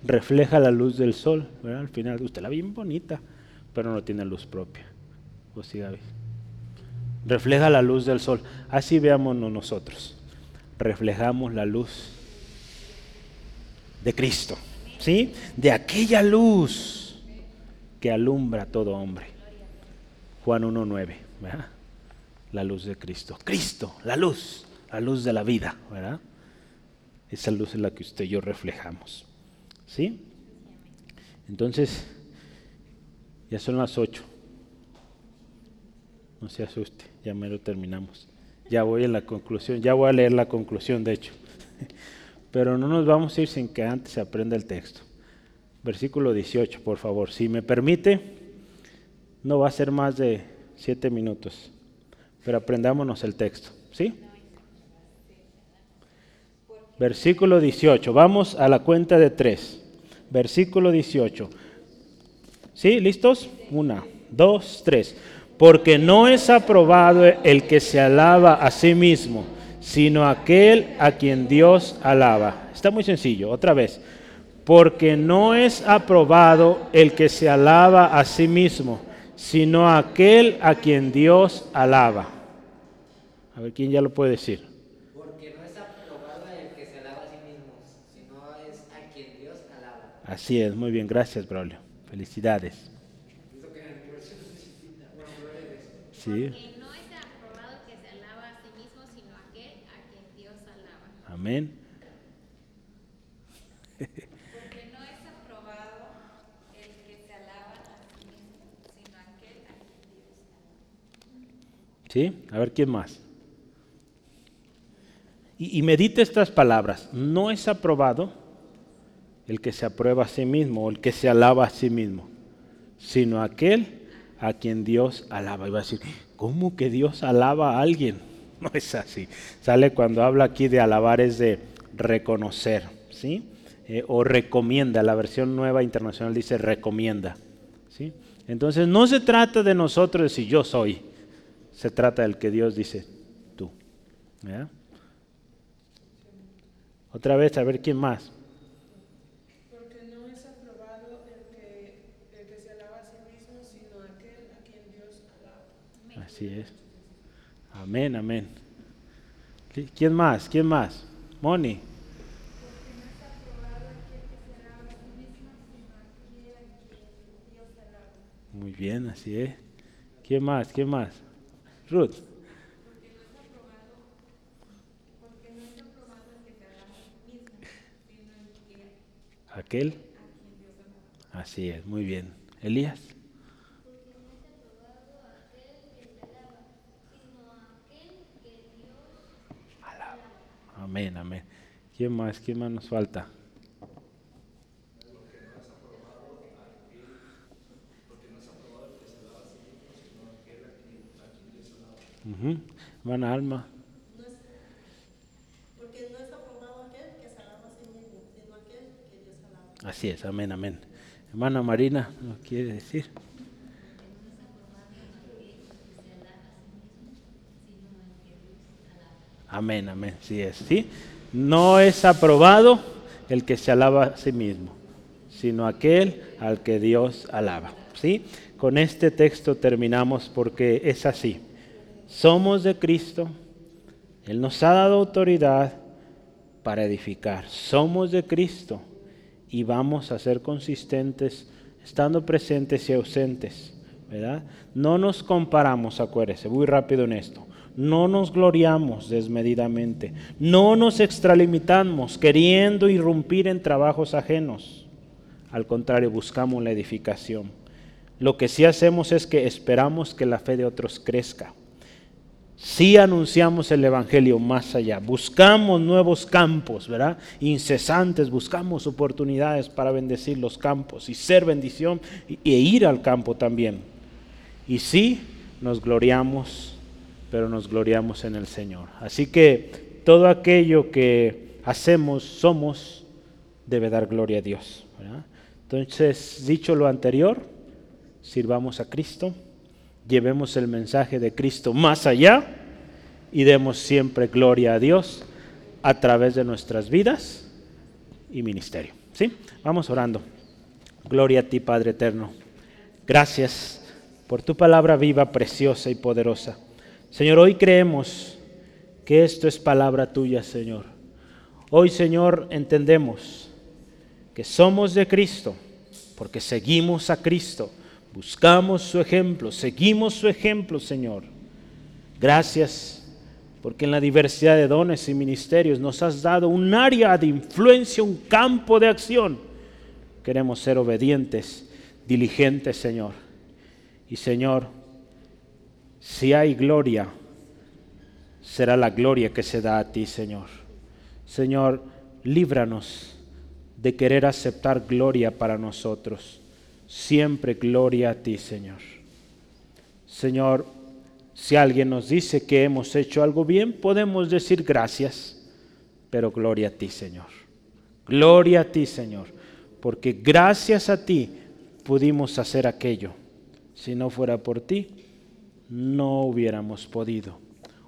refleja la luz del sol, ¿verdad? Al final, usted la ve bien bonita, pero no tiene luz propia. ¿O sí, Gaby? Refleja la luz del sol. Así veámonos nosotros. Reflejamos la luz de Cristo, ¿sí? De aquella luz que alumbra a todo hombre. Juan 1.9, ¿verdad? La luz de Cristo. Cristo, la luz, la luz de la vida, ¿verdad? Esa luz es la que usted y yo reflejamos. ¿Sí? Entonces, ya son las ocho. No se asuste, ya me lo terminamos. Ya voy en la conclusión, ya voy a leer la conclusión, de hecho. Pero no nos vamos a ir sin que antes se aprenda el texto. Versículo 18, por favor. Si me permite, no va a ser más de siete minutos, pero aprendámonos el texto. ¿Sí? Versículo 18. Vamos a la cuenta de tres. Versículo 18. ¿Sí? ¿Listos? Una, dos, tres. Porque no es aprobado el que se alaba a sí mismo, sino aquel a quien Dios alaba. Está muy sencillo, otra vez. Porque no es aprobado el que se alaba a sí mismo, sino aquel a quien Dios alaba. A ver, ¿quién ya lo puede decir? Así es, muy bien, gracias, Braulio. Felicidades. Sí. Porque no es aprobado que se alaba a sí mismo, sino aquel a quien Dios alaba. Amén. Porque no es aprobado el que se alaba a sí mismo, sino aquel a quien Dios alaba. ¿Sí? A ver, ¿quién más? Y, y medite estas palabras. No es aprobado el que se aprueba a sí mismo o el que se alaba a sí mismo, sino aquel a quien Dios alaba. Y va a decir, ¿cómo que Dios alaba a alguien? No es así. Sale cuando habla aquí de alabar es de reconocer, ¿sí? Eh, o recomienda. La versión nueva internacional dice recomienda, ¿sí? Entonces no se trata de nosotros decir yo soy, se trata del que Dios dice tú. Otra vez, a ver quién más. Así es. Amén, amén. ¿Quién más? ¿Quién más? Moni. Muy bien, así es. ¿Quién más? ¿Quién más? Ruth. Aquel. Así es, muy bien. Elías. Amén, amén. ¿Quién más? ¿Quién más nos falta? Uh -huh. Alma. Porque no es aprobado aquel que se alaba a sí mismo, sino aquel que Dios alaba. Así es, amén, amén. Hermana Marina, ¿no quiere decir? Amén, amén, sí es, ¿sí? No es aprobado el que se alaba a sí mismo, sino aquel al que Dios alaba, ¿sí? Con este texto terminamos porque es así. Somos de Cristo, Él nos ha dado autoridad para edificar. Somos de Cristo y vamos a ser consistentes estando presentes y ausentes, ¿verdad? No nos comparamos, acuérdese, muy rápido en esto no nos gloriamos desmedidamente, no nos extralimitamos queriendo irrumpir en trabajos ajenos. Al contrario, buscamos la edificación. Lo que sí hacemos es que esperamos que la fe de otros crezca. Sí anunciamos el Evangelio más allá, buscamos nuevos campos, ¿verdad? Incesantes, buscamos oportunidades para bendecir los campos y ser bendición e ir al campo también. Y sí, nos gloriamos, pero nos gloriamos en el Señor. Así que todo aquello que hacemos, somos, debe dar gloria a Dios. Entonces, dicho lo anterior, sirvamos a Cristo, llevemos el mensaje de Cristo más allá y demos siempre gloria a Dios a través de nuestras vidas y ministerio. ¿Sí? Vamos orando. Gloria a ti, Padre eterno. Gracias por tu palabra viva, preciosa y poderosa. Señor, hoy creemos que esto es palabra tuya, Señor. Hoy, Señor, entendemos que somos de Cristo porque seguimos a Cristo, buscamos su ejemplo, seguimos su ejemplo, Señor. Gracias porque en la diversidad de dones y ministerios nos has dado un área de influencia, un campo de acción. Queremos ser obedientes, diligentes, Señor. Y Señor, si hay gloria, será la gloria que se da a ti, Señor. Señor, líbranos de querer aceptar gloria para nosotros. Siempre gloria a ti, Señor. Señor, si alguien nos dice que hemos hecho algo bien, podemos decir gracias, pero gloria a ti, Señor. Gloria a ti, Señor, porque gracias a ti pudimos hacer aquello. Si no fuera por ti, no hubiéramos podido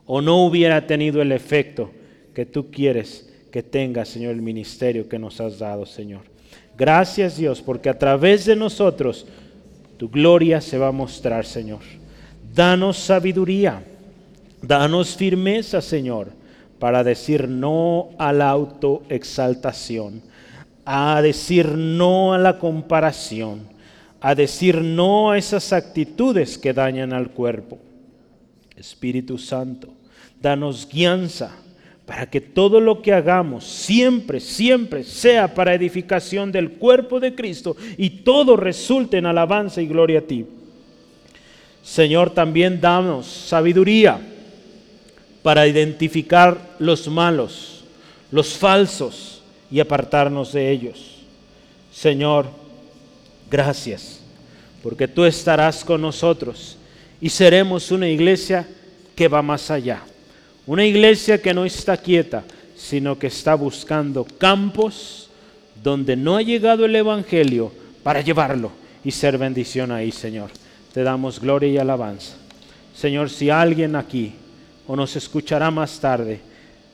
o no hubiera tenido el efecto que tú quieres que tenga, Señor, el ministerio que nos has dado, Señor. Gracias Dios, porque a través de nosotros tu gloria se va a mostrar, Señor. Danos sabiduría, danos firmeza, Señor, para decir no a la autoexaltación, a decir no a la comparación, a decir no a esas actitudes que dañan al cuerpo. Espíritu Santo, danos guianza para que todo lo que hagamos siempre, siempre sea para edificación del cuerpo de Cristo y todo resulte en alabanza y gloria a ti. Señor, también danos sabiduría para identificar los malos, los falsos y apartarnos de ellos. Señor, gracias, porque tú estarás con nosotros y seremos una iglesia que va más allá. Una iglesia que no está quieta, sino que está buscando campos donde no ha llegado el Evangelio para llevarlo y ser bendición ahí, Señor te damos gloria y alabanza. Señor, si alguien aquí o nos escuchará más tarde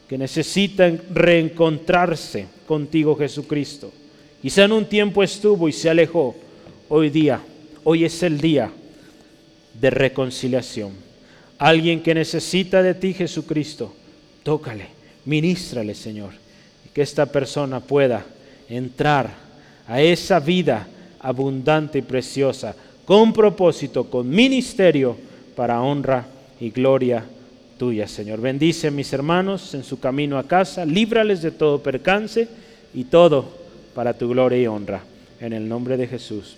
que necesita reencontrarse contigo Jesucristo, quizá en un tiempo estuvo y se alejó, hoy día, hoy es el día de reconciliación. Alguien que necesita de ti Jesucristo, tócale, ministrale Señor, y que esta persona pueda entrar a esa vida abundante y preciosa con propósito, con ministerio, para honra y gloria tuya, Señor. Bendice a mis hermanos en su camino a casa, líbrales de todo percance y todo para tu gloria y honra. En el nombre de Jesús.